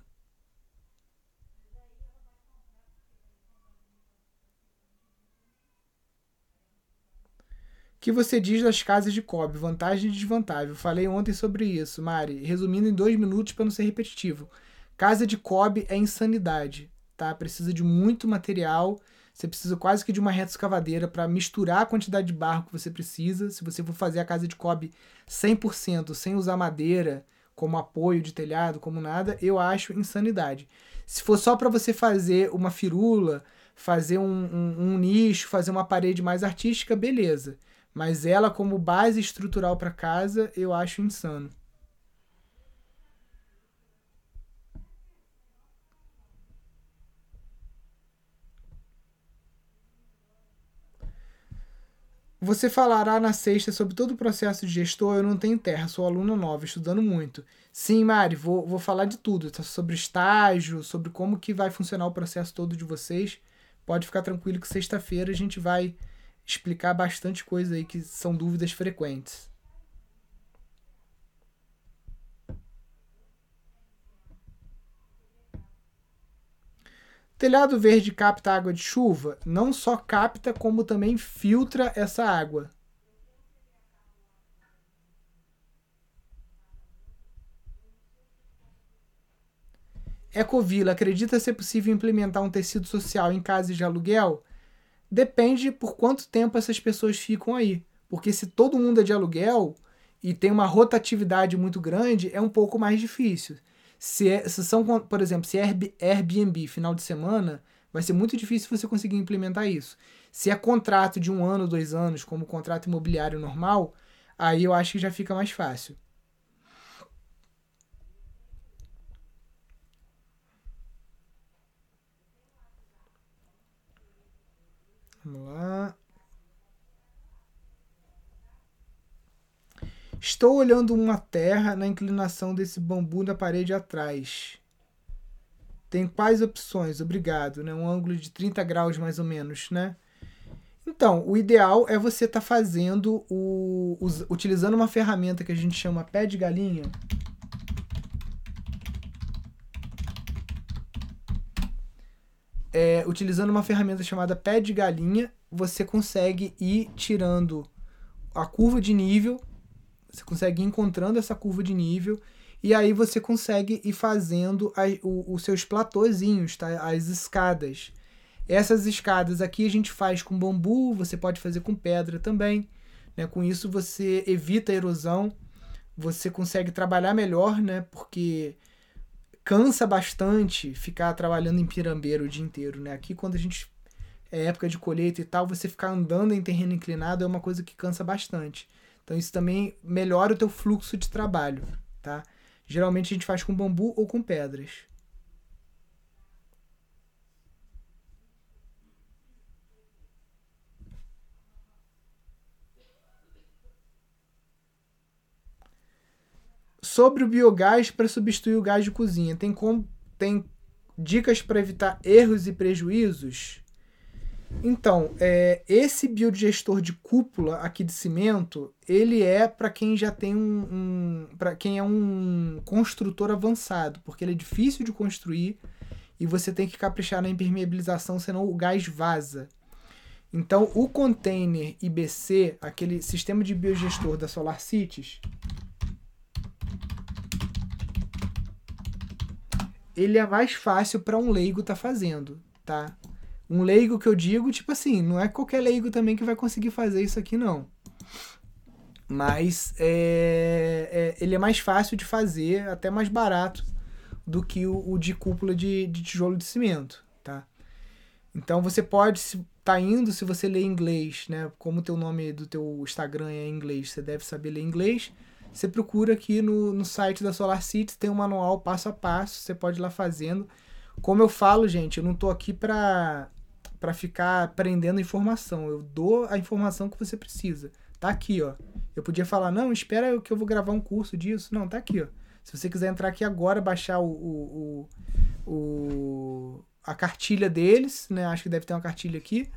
Que você diz das casas de cobre, vantagem e desvantagem? Eu falei ontem sobre isso, Mari. Resumindo em dois minutos para não ser repetitivo. Casa de cobre é insanidade, tá? Precisa de muito material. Você precisa quase que de uma reta escavadeira para misturar a quantidade de barro que você precisa. Se você for fazer a casa de cobre 100%, sem usar madeira como apoio de telhado, como nada, eu acho insanidade. Se for só para você fazer uma firula, fazer um, um, um nicho, fazer uma parede mais artística, beleza. Mas ela, como base estrutural para casa, eu acho insano. Você falará na sexta sobre todo o processo de gestor. Eu não tenho terra, sou aluna nova, estudando muito. Sim, Mari, vou, vou falar de tudo, tá? sobre estágio, sobre como que vai funcionar o processo todo de vocês. Pode ficar tranquilo que sexta-feira a gente vai explicar bastante coisa aí que são dúvidas frequentes. Telhado verde capta água de chuva? Não só capta, como também filtra essa água. Ecovila acredita ser possível implementar um tecido social em casas de aluguel? Depende por quanto tempo essas pessoas ficam aí. Porque se todo mundo é de aluguel e tem uma rotatividade muito grande, é um pouco mais difícil. Se, é, se são, por exemplo, se é Airbnb final de semana, vai ser muito difícil você conseguir implementar isso. Se é contrato de um ano, dois anos, como contrato imobiliário normal, aí eu acho que já fica mais fácil. Vamos lá. Estou olhando uma terra na inclinação desse bambu na parede atrás. Tem quais opções? Obrigado, né? Um ângulo de 30 graus mais ou menos, né? Então, o ideal é você estar tá fazendo o, utilizando uma ferramenta que a gente chama pé de galinha. É, utilizando uma ferramenta chamada pé de galinha, você consegue ir tirando a curva de nível, você consegue ir encontrando essa curva de nível, e aí você consegue ir fazendo a, o, os seus platôzinhos, tá? as escadas. Essas escadas aqui a gente faz com bambu, você pode fazer com pedra também. Né? Com isso você evita a erosão, você consegue trabalhar melhor, né? porque cansa bastante ficar trabalhando em pirambeiro o dia inteiro, né? Aqui quando a gente é época de colheita e tal, você ficar andando em terreno inclinado é uma coisa que cansa bastante. Então isso também melhora o teu fluxo de trabalho, tá? Geralmente a gente faz com bambu ou com pedras. Sobre o biogás para substituir o gás de cozinha, tem, como, tem dicas para evitar erros e prejuízos? Então, é, esse biodigestor de cúpula aqui de cimento, ele é para quem já tem um, um para quem é um construtor avançado, porque ele é difícil de construir e você tem que caprichar na impermeabilização, senão o gás vaza. Então, o container IBC, aquele sistema de biogestor da SolarCities, ele é mais fácil para um leigo tá fazendo, tá? Um leigo que eu digo, tipo assim, não é qualquer leigo também que vai conseguir fazer isso aqui, não. Mas é, é, ele é mais fácil de fazer, até mais barato do que o, o de cúpula de, de, tijolo de cimento, tá? Então você pode estar tá indo, se você lê inglês, né? Como o teu nome do teu Instagram é em inglês, você deve saber ler inglês. Você procura aqui no, no site da Solar City, tem um manual passo a passo, você pode ir lá fazendo. Como eu falo, gente, eu não tô aqui para para ficar prendendo informação. Eu dou a informação que você precisa. Tá aqui, ó. Eu podia falar, não, espera que eu vou gravar um curso disso. Não, tá aqui, ó. Se você quiser entrar aqui agora, baixar o, o, o, o, a cartilha deles, né? Acho que deve ter uma cartilha aqui.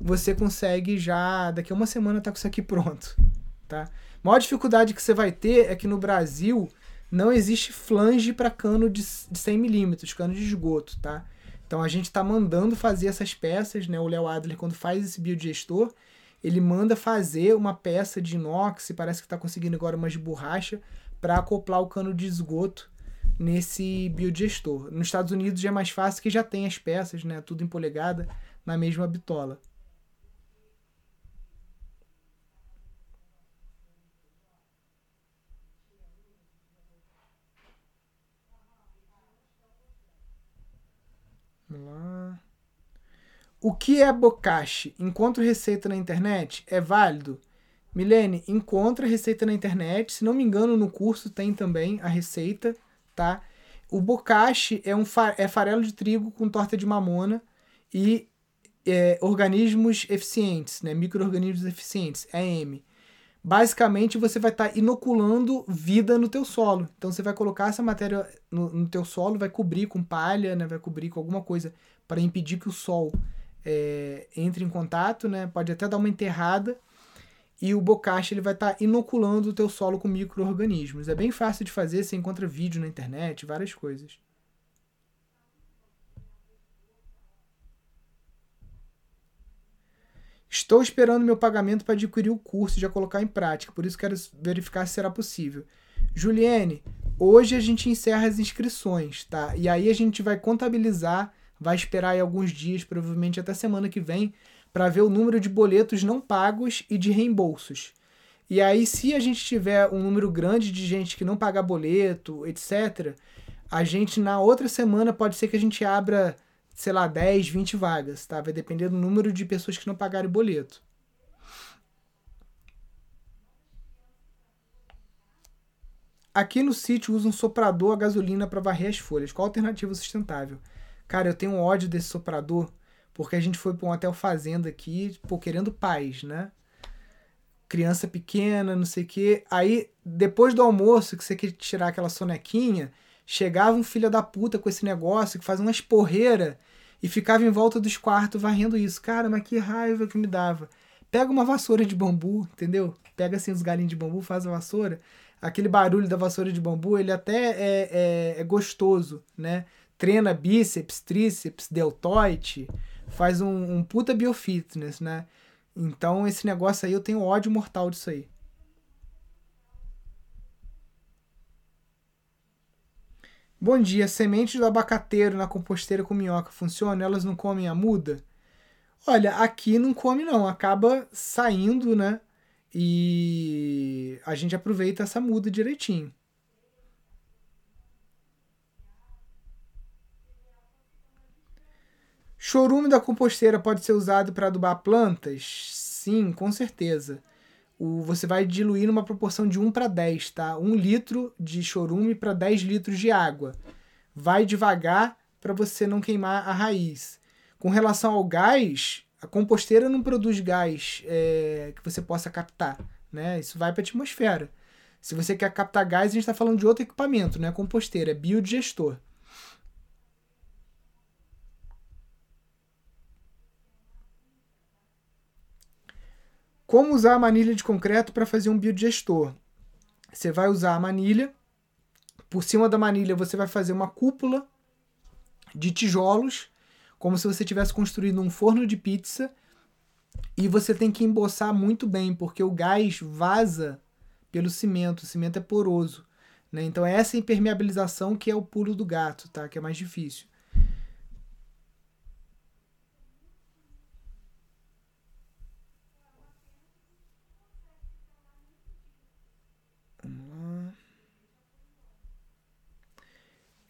Você consegue já, daqui a uma semana, tá com isso aqui pronto, tá? A maior dificuldade que você vai ter é que no Brasil não existe flange para cano de, de 100 milímetros, cano de esgoto, tá? Então a gente está mandando fazer essas peças, né? O Léo Adler, quando faz esse biodigestor, ele manda fazer uma peça de inox, parece que está conseguindo agora umas de borracha, para acoplar o cano de esgoto nesse biodigestor. Nos Estados Unidos já é mais fácil que já tem as peças, né? Tudo em polegada na mesma bitola. Vamos lá. O que é bocashi? Encontro receita na internet? É válido? Milene, encontra receita na internet. Se não me engano, no curso tem também a receita, tá? O bocashi é um fa é farelo de trigo com torta de mamona e é, organismos eficientes, né? Micro-organismos eficientes, EM basicamente você vai estar tá inoculando vida no teu solo. Então você vai colocar essa matéria no, no teu solo, vai cobrir com palha, né? vai cobrir com alguma coisa para impedir que o sol é, entre em contato, né? pode até dar uma enterrada. E o bocache ele vai estar tá inoculando o teu solo com micro-organismos. É bem fácil de fazer, você encontra vídeo na internet, várias coisas. Estou esperando meu pagamento para adquirir o curso e já colocar em prática, por isso quero verificar se será possível. Juliane, hoje a gente encerra as inscrições, tá? E aí a gente vai contabilizar, vai esperar aí alguns dias, provavelmente até semana que vem, para ver o número de boletos não pagos e de reembolsos. E aí, se a gente tiver um número grande de gente que não paga boleto, etc., a gente na outra semana pode ser que a gente abra sei lá, 10, 20 vagas, tá? Vai depender do número de pessoas que não pagarem boleto. Aqui no sítio usa um soprador a gasolina para varrer as folhas. Qual a alternativa sustentável? Cara, eu tenho um ódio desse soprador, porque a gente foi para um hotel fazenda aqui, pô, querendo paz, né? Criança pequena, não sei o quê. Aí, depois do almoço, que você quer tirar aquela sonequinha, chegava um filho da puta com esse negócio que faz uma esporreira e ficava em volta dos quartos varrendo isso. Cara, mas que raiva que me dava. Pega uma vassoura de bambu, entendeu? Pega assim os galinhos de bambu, faz a vassoura. Aquele barulho da vassoura de bambu, ele até é, é, é gostoso, né? Treina bíceps, tríceps, deltoide, faz um, um puta biofitness, né? Então esse negócio aí eu tenho ódio mortal disso aí. Bom dia, sementes do abacateiro na composteira com minhoca funcionam? Elas não comem a muda? Olha, aqui não come não, acaba saindo, né? E a gente aproveita essa muda direitinho. Chorume da composteira pode ser usado para adubar plantas? Sim, com certeza o, você vai diluir numa proporção de 1 para 10, tá? 1 litro de chorume para 10 litros de água. Vai devagar para você não queimar a raiz. Com relação ao gás, a composteira não produz gás é, que você possa captar, né? Isso vai para a atmosfera. Se você quer captar gás, a gente está falando de outro equipamento, né? Composteira, é biodigestor. Como usar a manilha de concreto para fazer um biodigestor? Você vai usar a manilha, por cima da manilha você vai fazer uma cúpula de tijolos, como se você tivesse construído um forno de pizza e você tem que emboçar muito bem, porque o gás vaza pelo cimento, o cimento é poroso. Né? Então é essa impermeabilização que é o pulo do gato, tá? que é mais difícil.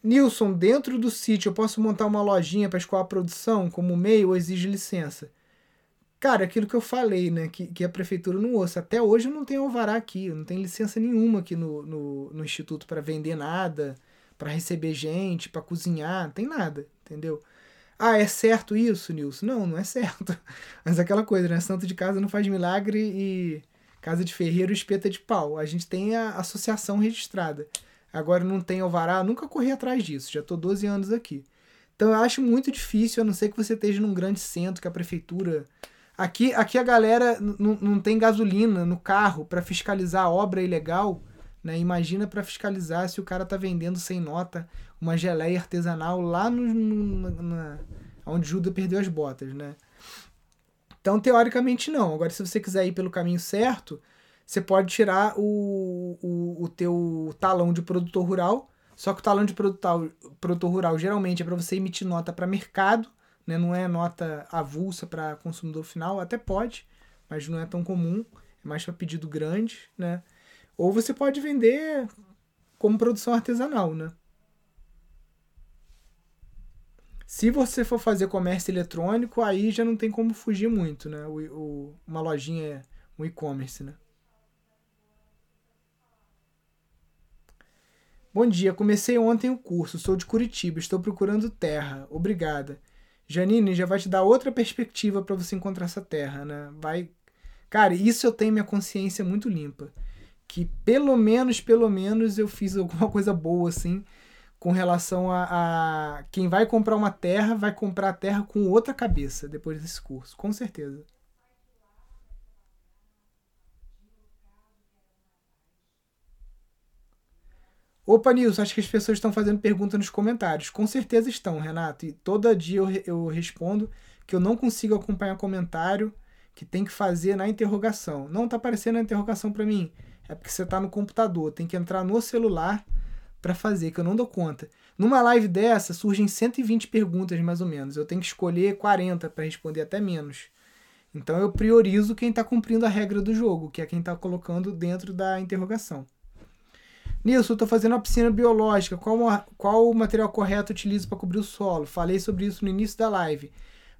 Nilson, dentro do sítio eu posso montar uma lojinha para escoar a produção como meio ou exige licença? Cara, aquilo que eu falei, né? Que, que a prefeitura não ouça. Até hoje não tem alvará aqui, não tem licença nenhuma aqui no, no, no instituto para vender nada, para receber gente, para cozinhar, não tem nada, entendeu? Ah, é certo isso, Nilson? Não, não é certo. Mas aquela coisa, né? Santo de casa não faz milagre e casa de ferreiro espeta de pau. A gente tem a associação registrada. Agora não tem alvará, nunca corri atrás disso, já tô 12 anos aqui. Então eu acho muito difícil, a não ser que você esteja num grande centro, que a prefeitura Aqui, aqui a galera não tem gasolina no carro para fiscalizar a obra ilegal. Né? Imagina para fiscalizar se o cara tá vendendo sem nota uma geleia artesanal lá no, no na, onde Judas perdeu as botas, né? Então, teoricamente, não. Agora, se você quiser ir pelo caminho certo, você pode tirar o, o, o teu talão de produtor rural. Só que o talão de produtor, produtor rural geralmente é para você emitir nota para mercado né? Não é nota avulsa para consumidor final, até pode, mas não é tão comum, é mais para pedido grande, né? Ou você pode vender como produção artesanal, né? Se você for fazer comércio eletrônico, aí já não tem como fugir muito, né? O, o uma lojinha, um e-commerce, né? Bom dia, comecei ontem o curso, sou de Curitiba, estou procurando terra. Obrigada. Janine já vai te dar outra perspectiva para você encontrar essa terra, né? Vai. Cara, isso eu tenho minha consciência muito limpa. Que pelo menos, pelo menos eu fiz alguma coisa boa, assim, com relação a, a quem vai comprar uma terra, vai comprar a terra com outra cabeça depois desse curso, com certeza. Opa, Nilson, acho que as pessoas estão fazendo pergunta nos comentários. Com certeza estão, Renato. E todo dia eu, eu respondo que eu não consigo acompanhar comentário, que tem que fazer na interrogação. Não está aparecendo a interrogação para mim. É porque você está no computador. Tem que entrar no celular para fazer, que eu não dou conta. Numa live dessa, surgem 120 perguntas, mais ou menos. Eu tenho que escolher 40 para responder até menos. Então eu priorizo quem está cumprindo a regra do jogo, que é quem está colocando dentro da interrogação. Nilson, estou fazendo uma piscina biológica. Qual, qual o material correto utilizo para cobrir o solo? Falei sobre isso no início da live.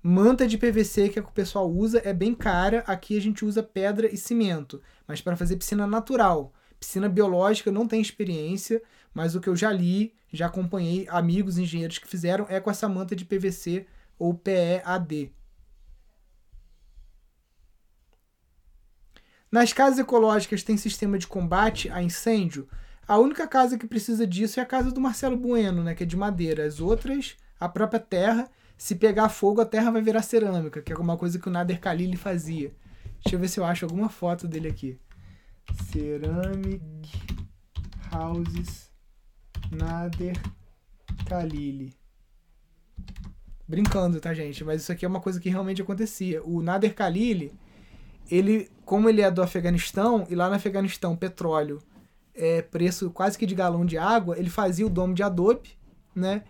Manta de PVC que, é que o pessoal usa é bem cara. Aqui a gente usa pedra e cimento. Mas para fazer piscina natural. Piscina biológica não tem experiência, mas o que eu já li, já acompanhei amigos engenheiros que fizeram é com essa manta de PVC ou PEAD. Nas casas ecológicas tem sistema de combate a incêndio? A única casa que precisa disso é a casa do Marcelo Bueno, né, que é de madeira. As outras, a própria terra, se pegar fogo, a terra vai virar cerâmica, que é uma coisa que o Nader Khalili fazia. Deixa eu ver se eu acho alguma foto dele aqui. Ceramic Houses Nader Khalili. Brincando, tá, gente? Mas isso aqui é uma coisa que realmente acontecia. O Nader Khalili, ele, como ele é do Afeganistão, e lá no Afeganistão, petróleo é, preço quase que de galão de água, ele fazia o domo de adobe, né?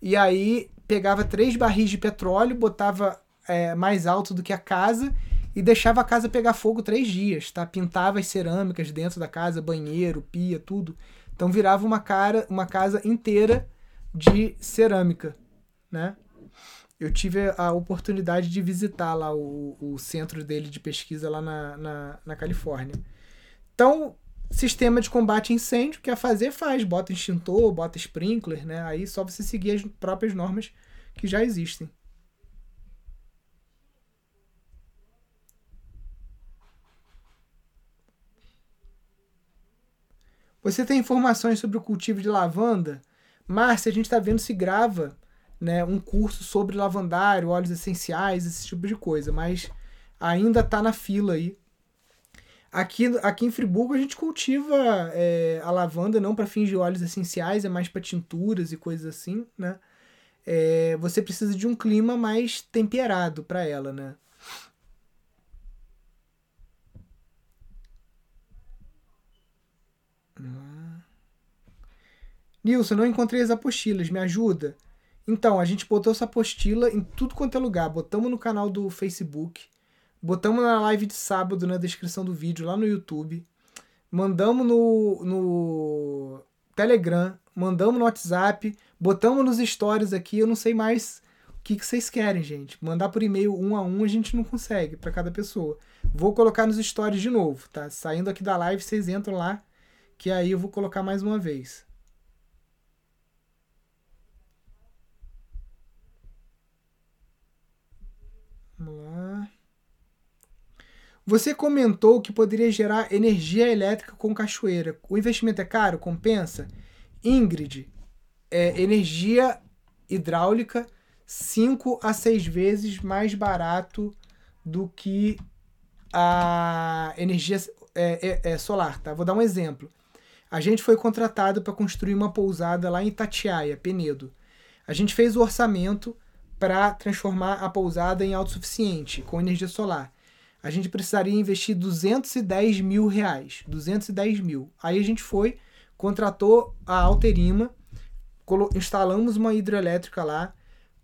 E aí pegava três barris de petróleo, botava é, mais alto do que a casa e deixava a casa pegar fogo três dias, tá? Pintava as cerâmicas dentro da casa, banheiro, pia, tudo. Então virava uma cara, uma casa inteira de cerâmica, né? Eu tive a oportunidade de visitar lá o, o centro dele de pesquisa lá na, na, na Califórnia. Então, Sistema de combate a incêndio, que a fazer faz, bota extintor, bota sprinkler, né? Aí só você seguir as próprias normas que já existem. Você tem informações sobre o cultivo de lavanda? Márcia, a gente está vendo se grava né, um curso sobre lavandário, óleos essenciais, esse tipo de coisa, mas ainda está na fila aí Aqui, aqui em Friburgo a gente cultiva é, a lavanda não para fins de óleos essenciais, é mais para tinturas e coisas assim, né? é, você precisa de um clima mais temperado para ela, né? Nilson, não encontrei as apostilas, me ajuda? Então, a gente botou essa apostila em tudo quanto é lugar. Botamos no canal do Facebook, botamos na live de sábado na descrição do vídeo, lá no YouTube. Mandamos no, no Telegram, mandamos no WhatsApp, botamos nos stories aqui. Eu não sei mais o que, que vocês querem, gente. Mandar por e-mail um a um a gente não consegue para cada pessoa. Vou colocar nos stories de novo, tá? Saindo aqui da live, vocês entram lá, que aí eu vou colocar mais uma vez. Vamos lá. Você comentou que poderia gerar energia elétrica com cachoeira. O investimento é caro? Compensa? Ingrid, é energia hidráulica 5 a 6 vezes mais barato do que a energia é, é, é solar. Tá? Vou dar um exemplo. A gente foi contratado para construir uma pousada lá em Itatiaia, Penedo. A gente fez o orçamento para transformar a pousada em autossuficiente com energia solar. A gente precisaria investir 210 mil reais. 210 mil. Aí a gente foi, contratou a Alterima, instalamos uma hidrelétrica lá,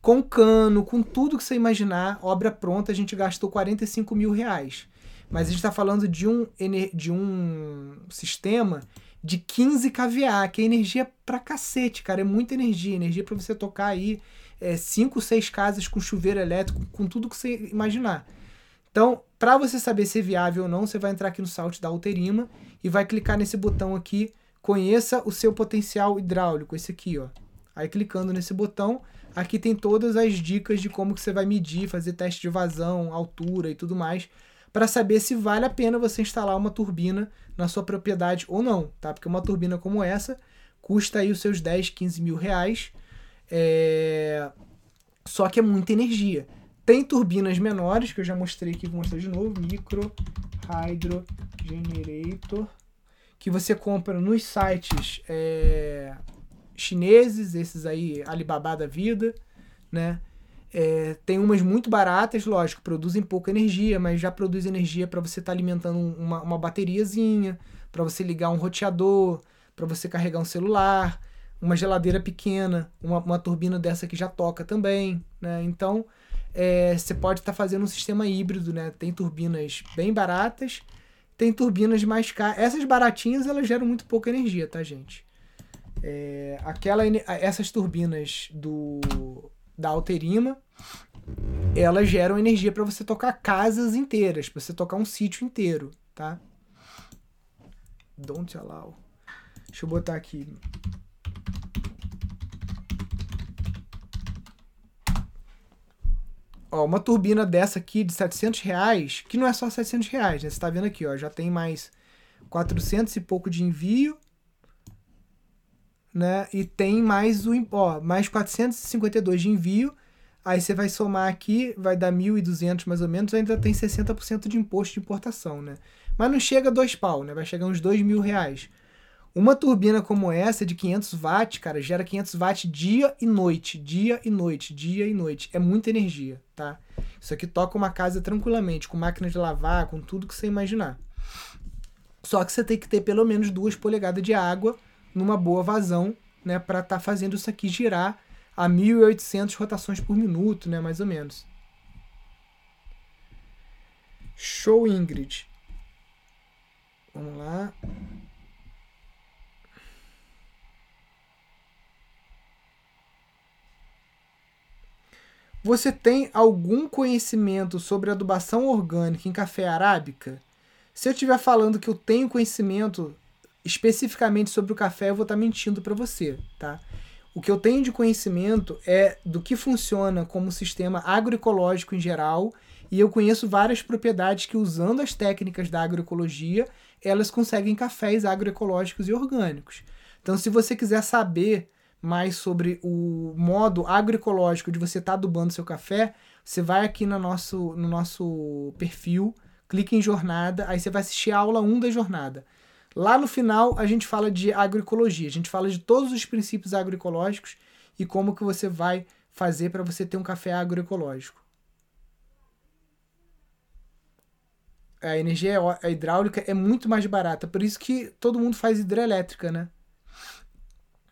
com cano, com tudo que você imaginar, obra pronta, a gente gastou 45 mil reais. Mas a gente está falando de um, de um sistema de 15 kVA, que é energia pra cacete, cara. É muita energia. Energia para você tocar aí é, cinco, seis casas com chuveiro elétrico, com tudo que você imaginar. Então, para você saber se é viável ou não, você vai entrar aqui no site da Alterima e vai clicar nesse botão aqui, conheça o seu potencial hidráulico, esse aqui, ó. Aí clicando nesse botão, aqui tem todas as dicas de como que você vai medir, fazer teste de vazão, altura e tudo mais, para saber se vale a pena você instalar uma turbina na sua propriedade ou não, tá? Porque uma turbina como essa custa aí os seus 10, 15 mil reais, é... Só que é muita energia. Tem turbinas menores, que eu já mostrei aqui, vou mostrar de novo. Micro Hydro Generator. Que você compra nos sites é... chineses, esses aí, Alibaba da vida, né? É, tem umas muito baratas, lógico, produzem pouca energia, mas já produz energia para você estar tá alimentando uma, uma bateriazinha, para você ligar um roteador, para você carregar um celular uma geladeira pequena, uma, uma turbina dessa que já toca também, né? Então, é, você pode estar tá fazendo um sistema híbrido, né? Tem turbinas bem baratas, tem turbinas mais caras. Essas baratinhas, elas geram muito pouca energia, tá, gente? É, aquela, essas turbinas do da Alterima, elas geram energia para você tocar casas inteiras, para você tocar um sítio inteiro, tá? Don't allow. Deixa eu botar aqui. Ó, uma turbina dessa aqui de 700 reais, que não é só 700 reais, né? Você tá vendo aqui, ó, já tem mais 400 e pouco de envio, né? E tem mais o, ó, mais 452 de envio. Aí você vai somar aqui, vai dar 1.200 mais ou menos, ainda tem 60% de imposto de importação, né? Mas não chega a dois pau, né? Vai chegar uns 2 mil reais. Uma turbina como essa, de 500 watts, cara, gera 500 watts dia e noite, dia e noite, dia e noite. É muita energia, tá? Isso aqui toca uma casa tranquilamente, com máquina de lavar, com tudo que você imaginar. Só que você tem que ter pelo menos duas polegadas de água numa boa vazão, né, para estar tá fazendo isso aqui girar a 1800 rotações por minuto, né, mais ou menos. Show Ingrid. Vamos lá. Você tem algum conhecimento sobre adubação orgânica em café arábica? Se eu estiver falando que eu tenho conhecimento especificamente sobre o café, eu vou estar mentindo para você, tá? O que eu tenho de conhecimento é do que funciona como sistema agroecológico em geral, e eu conheço várias propriedades que, usando as técnicas da agroecologia, elas conseguem cafés agroecológicos e orgânicos. Então, se você quiser saber mais sobre o modo agroecológico de você estar tá adubando seu café, você vai aqui no nosso, no nosso perfil, clica em jornada, aí você vai assistir a aula 1 da jornada. Lá no final a gente fala de agroecologia, a gente fala de todos os princípios agroecológicos e como que você vai fazer para você ter um café agroecológico. A energia a hidráulica é muito mais barata, por isso que todo mundo faz hidrelétrica, né?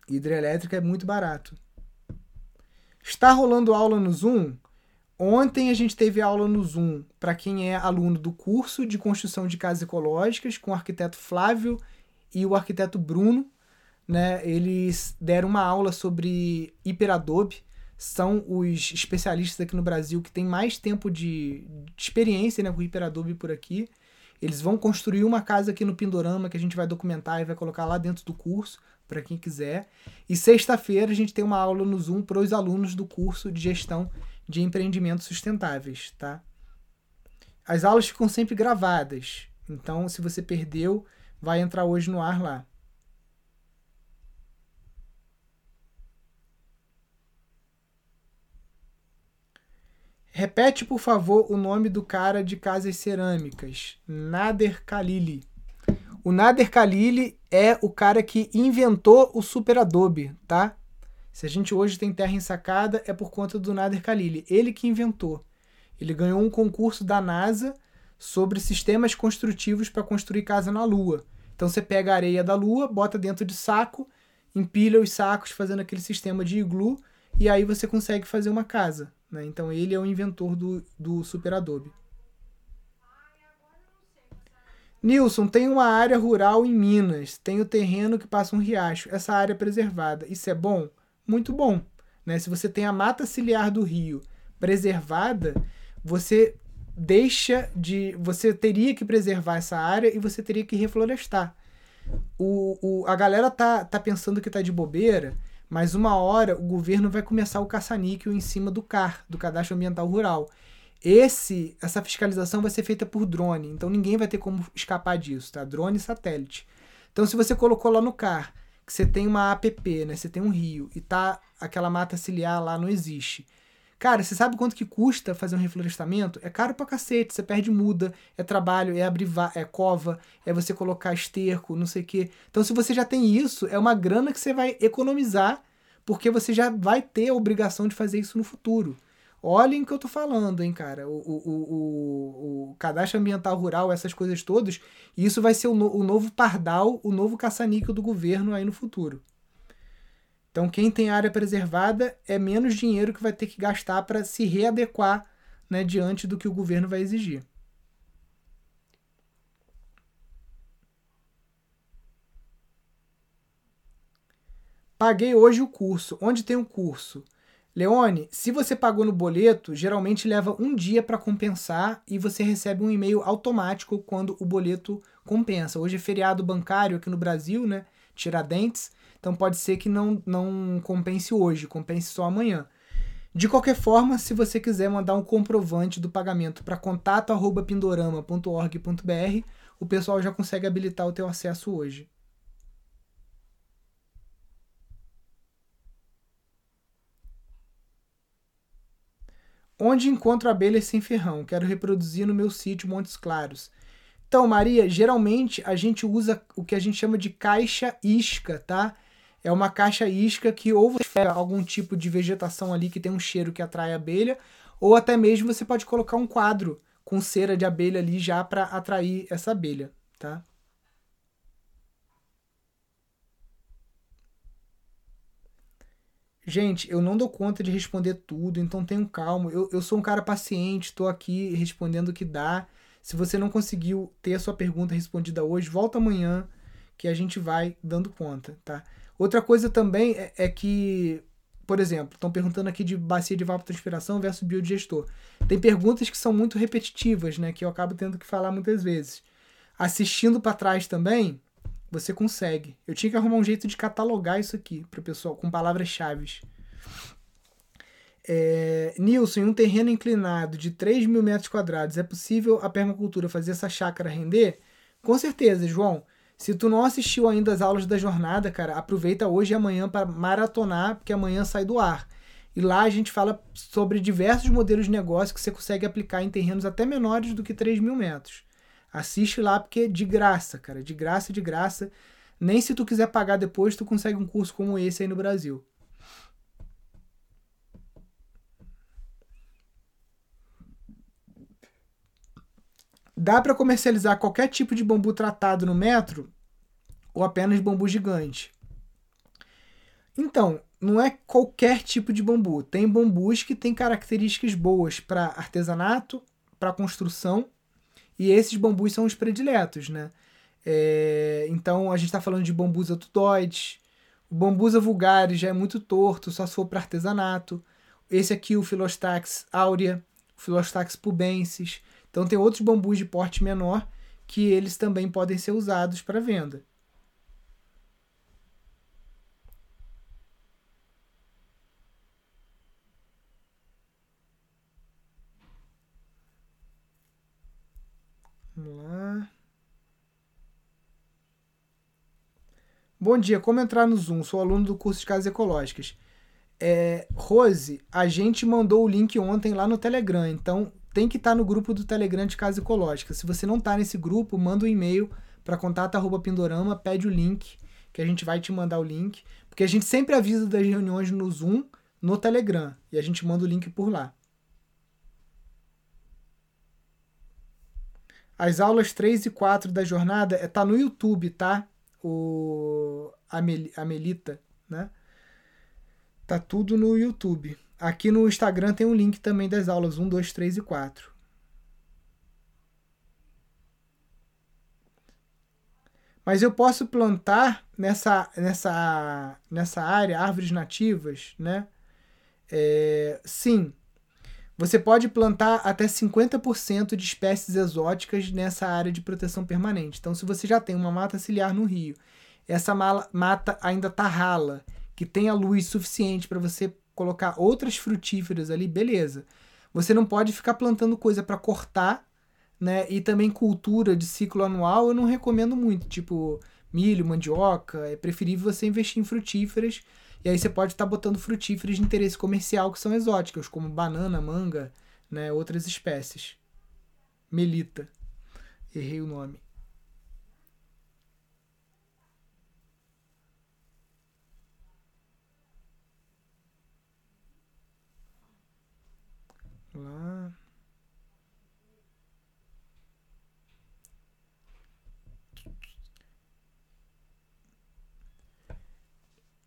Hidrelétrica é muito barato. Está rolando aula no Zoom? Ontem a gente teve aula no Zoom para quem é aluno do curso de construção de casas ecológicas com o arquiteto Flávio e o arquiteto Bruno. Né? Eles deram uma aula sobre hiperadobe. São os especialistas aqui no Brasil que têm mais tempo de, de experiência né, com hiperadobe por aqui. Eles vão construir uma casa aqui no Pindorama que a gente vai documentar e vai colocar lá dentro do curso para quem quiser. E sexta-feira a gente tem uma aula no Zoom para os alunos do curso de gestão de empreendimentos sustentáveis, tá? As aulas ficam sempre gravadas, então se você perdeu, vai entrar hoje no ar lá. Repete, por favor, o nome do cara de casas cerâmicas. Nader Khalili. O Nader Khalili é o cara que inventou o Super Adobe, tá? Se a gente hoje tem terra ensacada, é por conta do Nader Khalili. Ele que inventou. Ele ganhou um concurso da NASA sobre sistemas construtivos para construir casa na Lua. Então você pega a areia da Lua, bota dentro de saco, empilha os sacos fazendo aquele sistema de iglu e aí você consegue fazer uma casa. Né? Então ele é o inventor do, do Super Adobe. Nilson, tem uma área rural em Minas, tem o terreno que passa um riacho, essa área é preservada. Isso é bom? Muito bom. Né? Se você tem a mata ciliar do rio preservada, você deixa de. Você teria que preservar essa área e você teria que reflorestar. O, o, a galera tá, tá pensando que tá de bobeira, mas uma hora o governo vai começar o caça-níquel em cima do CAR, do Cadastro Ambiental Rural. Esse, essa fiscalização vai ser feita por drone, então ninguém vai ter como escapar disso, tá? Drone e satélite. Então, se você colocou lá no CAR que você tem uma APP, né? Você tem um rio e tá aquela mata ciliar lá não existe. Cara, você sabe quanto que custa fazer um reflorestamento? É caro pra cacete, você perde muda, é trabalho, é abrir é cova, é você colocar esterco, não sei o quê. Então, se você já tem isso, é uma grana que você vai economizar, porque você já vai ter a obrigação de fazer isso no futuro. Olhem o que eu tô falando, hein, cara. O, o, o, o cadastro ambiental rural, essas coisas todas, isso vai ser o, no, o novo pardal, o novo caça-níquel do governo aí no futuro. Então, quem tem área preservada é menos dinheiro que vai ter que gastar para se readequar né, diante do que o governo vai exigir. Paguei hoje o curso. Onde tem o um curso? Leone, se você pagou no boleto, geralmente leva um dia para compensar e você recebe um e-mail automático quando o boleto compensa. Hoje é feriado bancário aqui no Brasil, né? Tiradentes. Então pode ser que não, não compense hoje, compense só amanhã. De qualquer forma, se você quiser mandar um comprovante do pagamento para contato@pindorama.org.br, o pessoal já consegue habilitar o teu acesso hoje. Onde encontro abelhas sem ferrão? Quero reproduzir no meu sítio Montes Claros. Então, Maria, geralmente a gente usa o que a gente chama de caixa isca, tá? É uma caixa isca que ou você pega algum tipo de vegetação ali que tem um cheiro que atrai a abelha, ou até mesmo você pode colocar um quadro com cera de abelha ali já para atrair essa abelha, tá? Gente, eu não dou conta de responder tudo, então tenham calma. Eu, eu sou um cara paciente, estou aqui respondendo o que dá. Se você não conseguiu ter a sua pergunta respondida hoje, volta amanhã que a gente vai dando conta, tá? Outra coisa também é, é que, por exemplo, estão perguntando aqui de bacia de evapotranspiração versus biodigestor. Tem perguntas que são muito repetitivas, né? Que eu acabo tendo que falar muitas vezes. Assistindo para trás também, você consegue. Eu tinha que arrumar um jeito de catalogar isso aqui para o pessoal com palavras-chave. É, Nilson, em um terreno inclinado de 3 mil metros quadrados, é possível a permacultura fazer essa chácara render? Com certeza, João. Se tu não assistiu ainda as aulas da jornada, cara, aproveita hoje e amanhã para maratonar, porque amanhã sai do ar. E lá a gente fala sobre diversos modelos de negócio que você consegue aplicar em terrenos até menores do que 3 mil metros. Assiste lá porque é de graça, cara, de graça, de graça. Nem se tu quiser pagar depois, tu consegue um curso como esse aí no Brasil. Dá para comercializar qualquer tipo de bambu tratado no metro ou apenas bambu gigante? Então, não é qualquer tipo de bambu. Tem bambus que têm características boas para artesanato, para construção e esses bambus são os prediletos, né? É, então a gente está falando de bambus atudoides, o bambusa vulgaris já é muito torto, só se for para artesanato. Esse aqui, o Philostax aurea, o Philostax pubensis. Então tem outros bambus de porte menor que eles também podem ser usados para venda. Vamos lá. Bom dia, como entrar no Zoom? Sou aluno do curso de Casas Ecológicas. É, Rose, a gente mandou o link ontem lá no Telegram, então tem que estar tá no grupo do Telegram de Casa Ecológica. Se você não está nesse grupo, manda um e-mail para contato@pindorama, pede o link, que a gente vai te mandar o link, porque a gente sempre avisa das reuniões no Zoom no Telegram e a gente manda o link por lá. As aulas 3 e 4 da jornada é tá no YouTube, tá? O a, Mel, né? Tá tudo no YouTube. Aqui no Instagram tem um link também das aulas 1, 2, 3 e 4. Mas eu posso plantar nessa, nessa, nessa área árvores nativas, né? É, sim, você pode plantar até 50% de espécies exóticas nessa área de proteção permanente. Então, se você já tem uma mata ciliar no rio, essa mata ainda tá rala, que tenha luz suficiente para você colocar outras frutíferas ali, beleza. Você não pode ficar plantando coisa para cortar, né? E também cultura de ciclo anual eu não recomendo muito, tipo milho, mandioca. É preferível você investir em frutíferas e aí você pode estar tá botando frutíferas de interesse comercial que são exóticas, como banana, manga, né, outras espécies. Melita. Errei o nome. Lá.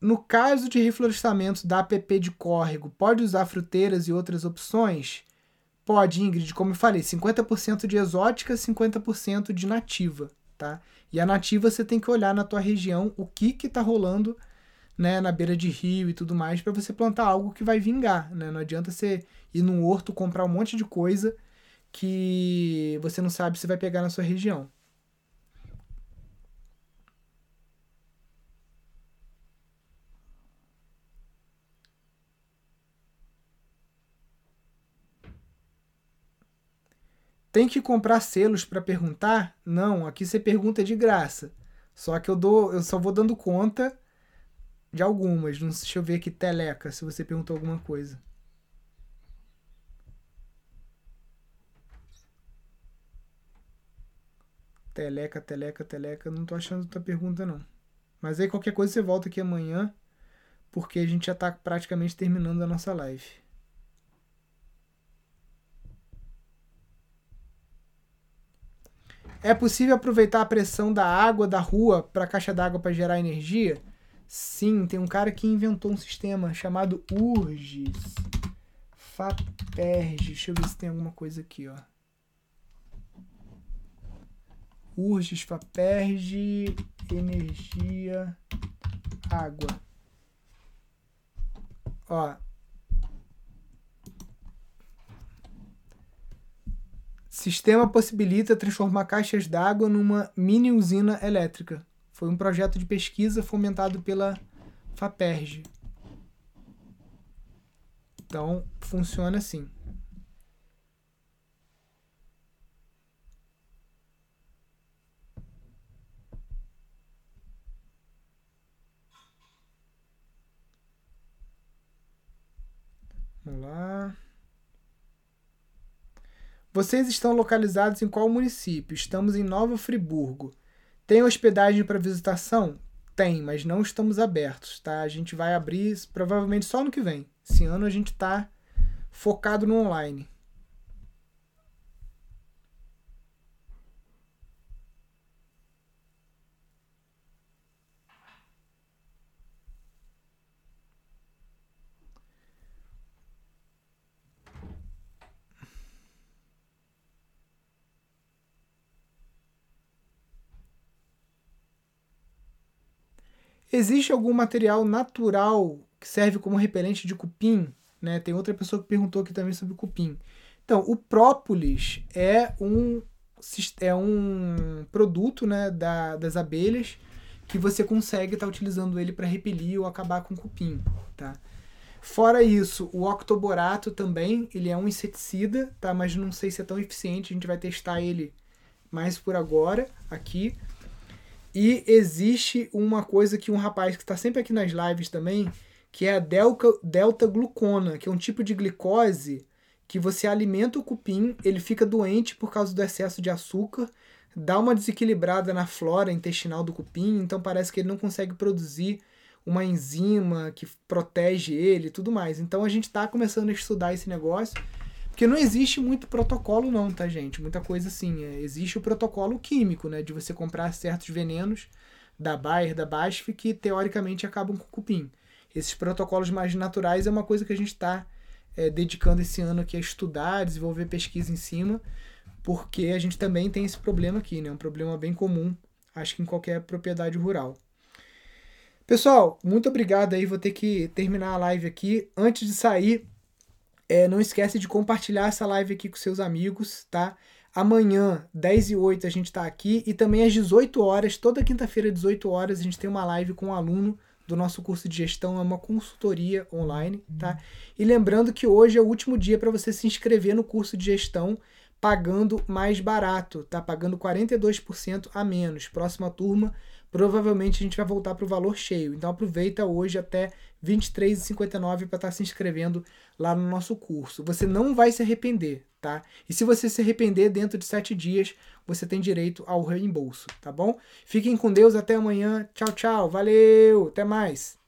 No caso de reflorestamento da APP de córrego, pode usar fruteiras e outras opções? Pode, Ingrid, como eu falei, 50% de exótica, 50% de nativa, tá? E a nativa você tem que olhar na tua região o que que tá rolando, né, na beira de rio e tudo mais para você plantar algo que vai vingar, né? Não adianta você ir num horto comprar um monte de coisa que você não sabe se vai pegar na sua região. Tem que comprar selos para perguntar? Não, aqui você pergunta de graça. Só que eu dou, eu só vou dando conta de algumas. Deixa eu ver aqui, teleca, se você perguntou alguma coisa. Teleca, teleca, teleca. Não tô achando tua pergunta, não. Mas aí qualquer coisa você volta aqui amanhã, porque a gente já tá praticamente terminando a nossa live. É possível aproveitar a pressão da água da rua para a caixa d'água para gerar energia? Sim, tem um cara que inventou um sistema chamado URGS. FAPERG. Deixa eu ver se tem alguma coisa aqui, ó. URGS, FAPERG, energia, água. Ó, Sistema possibilita transformar caixas d'água numa mini usina elétrica. Foi um projeto de pesquisa fomentado pela FAPERJ. Então, funciona assim. Vamos lá. Vocês estão localizados em qual município? Estamos em Nova Friburgo. Tem hospedagem para visitação? Tem, mas não estamos abertos, tá? A gente vai abrir provavelmente só no que vem. Esse ano a gente está focado no online. Existe algum material natural que serve como repelente de cupim? Né? Tem outra pessoa que perguntou aqui também sobre cupim. Então, o própolis é um, é um produto né, da, das abelhas que você consegue estar tá utilizando ele para repelir ou acabar com cupim, tá? Fora isso, o octoborato também, ele é um inseticida, tá? Mas não sei se é tão eficiente, a gente vai testar ele mais por agora aqui. E existe uma coisa que um rapaz que está sempre aqui nas lives também, que é a delta, delta glucona, que é um tipo de glicose que você alimenta o cupim, ele fica doente por causa do excesso de açúcar, dá uma desequilibrada na flora intestinal do cupim, então parece que ele não consegue produzir uma enzima que protege ele e tudo mais. Então a gente está começando a estudar esse negócio, porque não existe muito protocolo não, tá gente? Muita coisa assim, é, existe o protocolo químico, né, de você comprar certos venenos da Bayer, da BASF, que teoricamente acabam com o cupim. Esses protocolos mais naturais é uma coisa que a gente está é, dedicando esse ano aqui a estudar, desenvolver pesquisa em cima, porque a gente também tem esse problema aqui, né? Um problema bem comum, acho que em qualquer propriedade rural. Pessoal, muito obrigado aí. Vou ter que terminar a live aqui. Antes de sair, é, não esquece de compartilhar essa live aqui com seus amigos, tá? Amanhã, 10 e 8, a gente está aqui. E também às 18 horas, toda quinta-feira, 18 horas, a gente tem uma live com um aluno do nosso curso de gestão. É uma consultoria online, tá? E lembrando que hoje é o último dia para você se inscrever no curso de gestão pagando mais barato, tá? Pagando 42% a menos. Próxima turma provavelmente a gente vai voltar para o valor cheio. Então aproveita hoje até R$ 23,59 para estar se inscrevendo lá no nosso curso. Você não vai se arrepender, tá? E se você se arrepender dentro de sete dias, você tem direito ao reembolso, tá bom? Fiquem com Deus, até amanhã. Tchau, tchau. Valeu, até mais.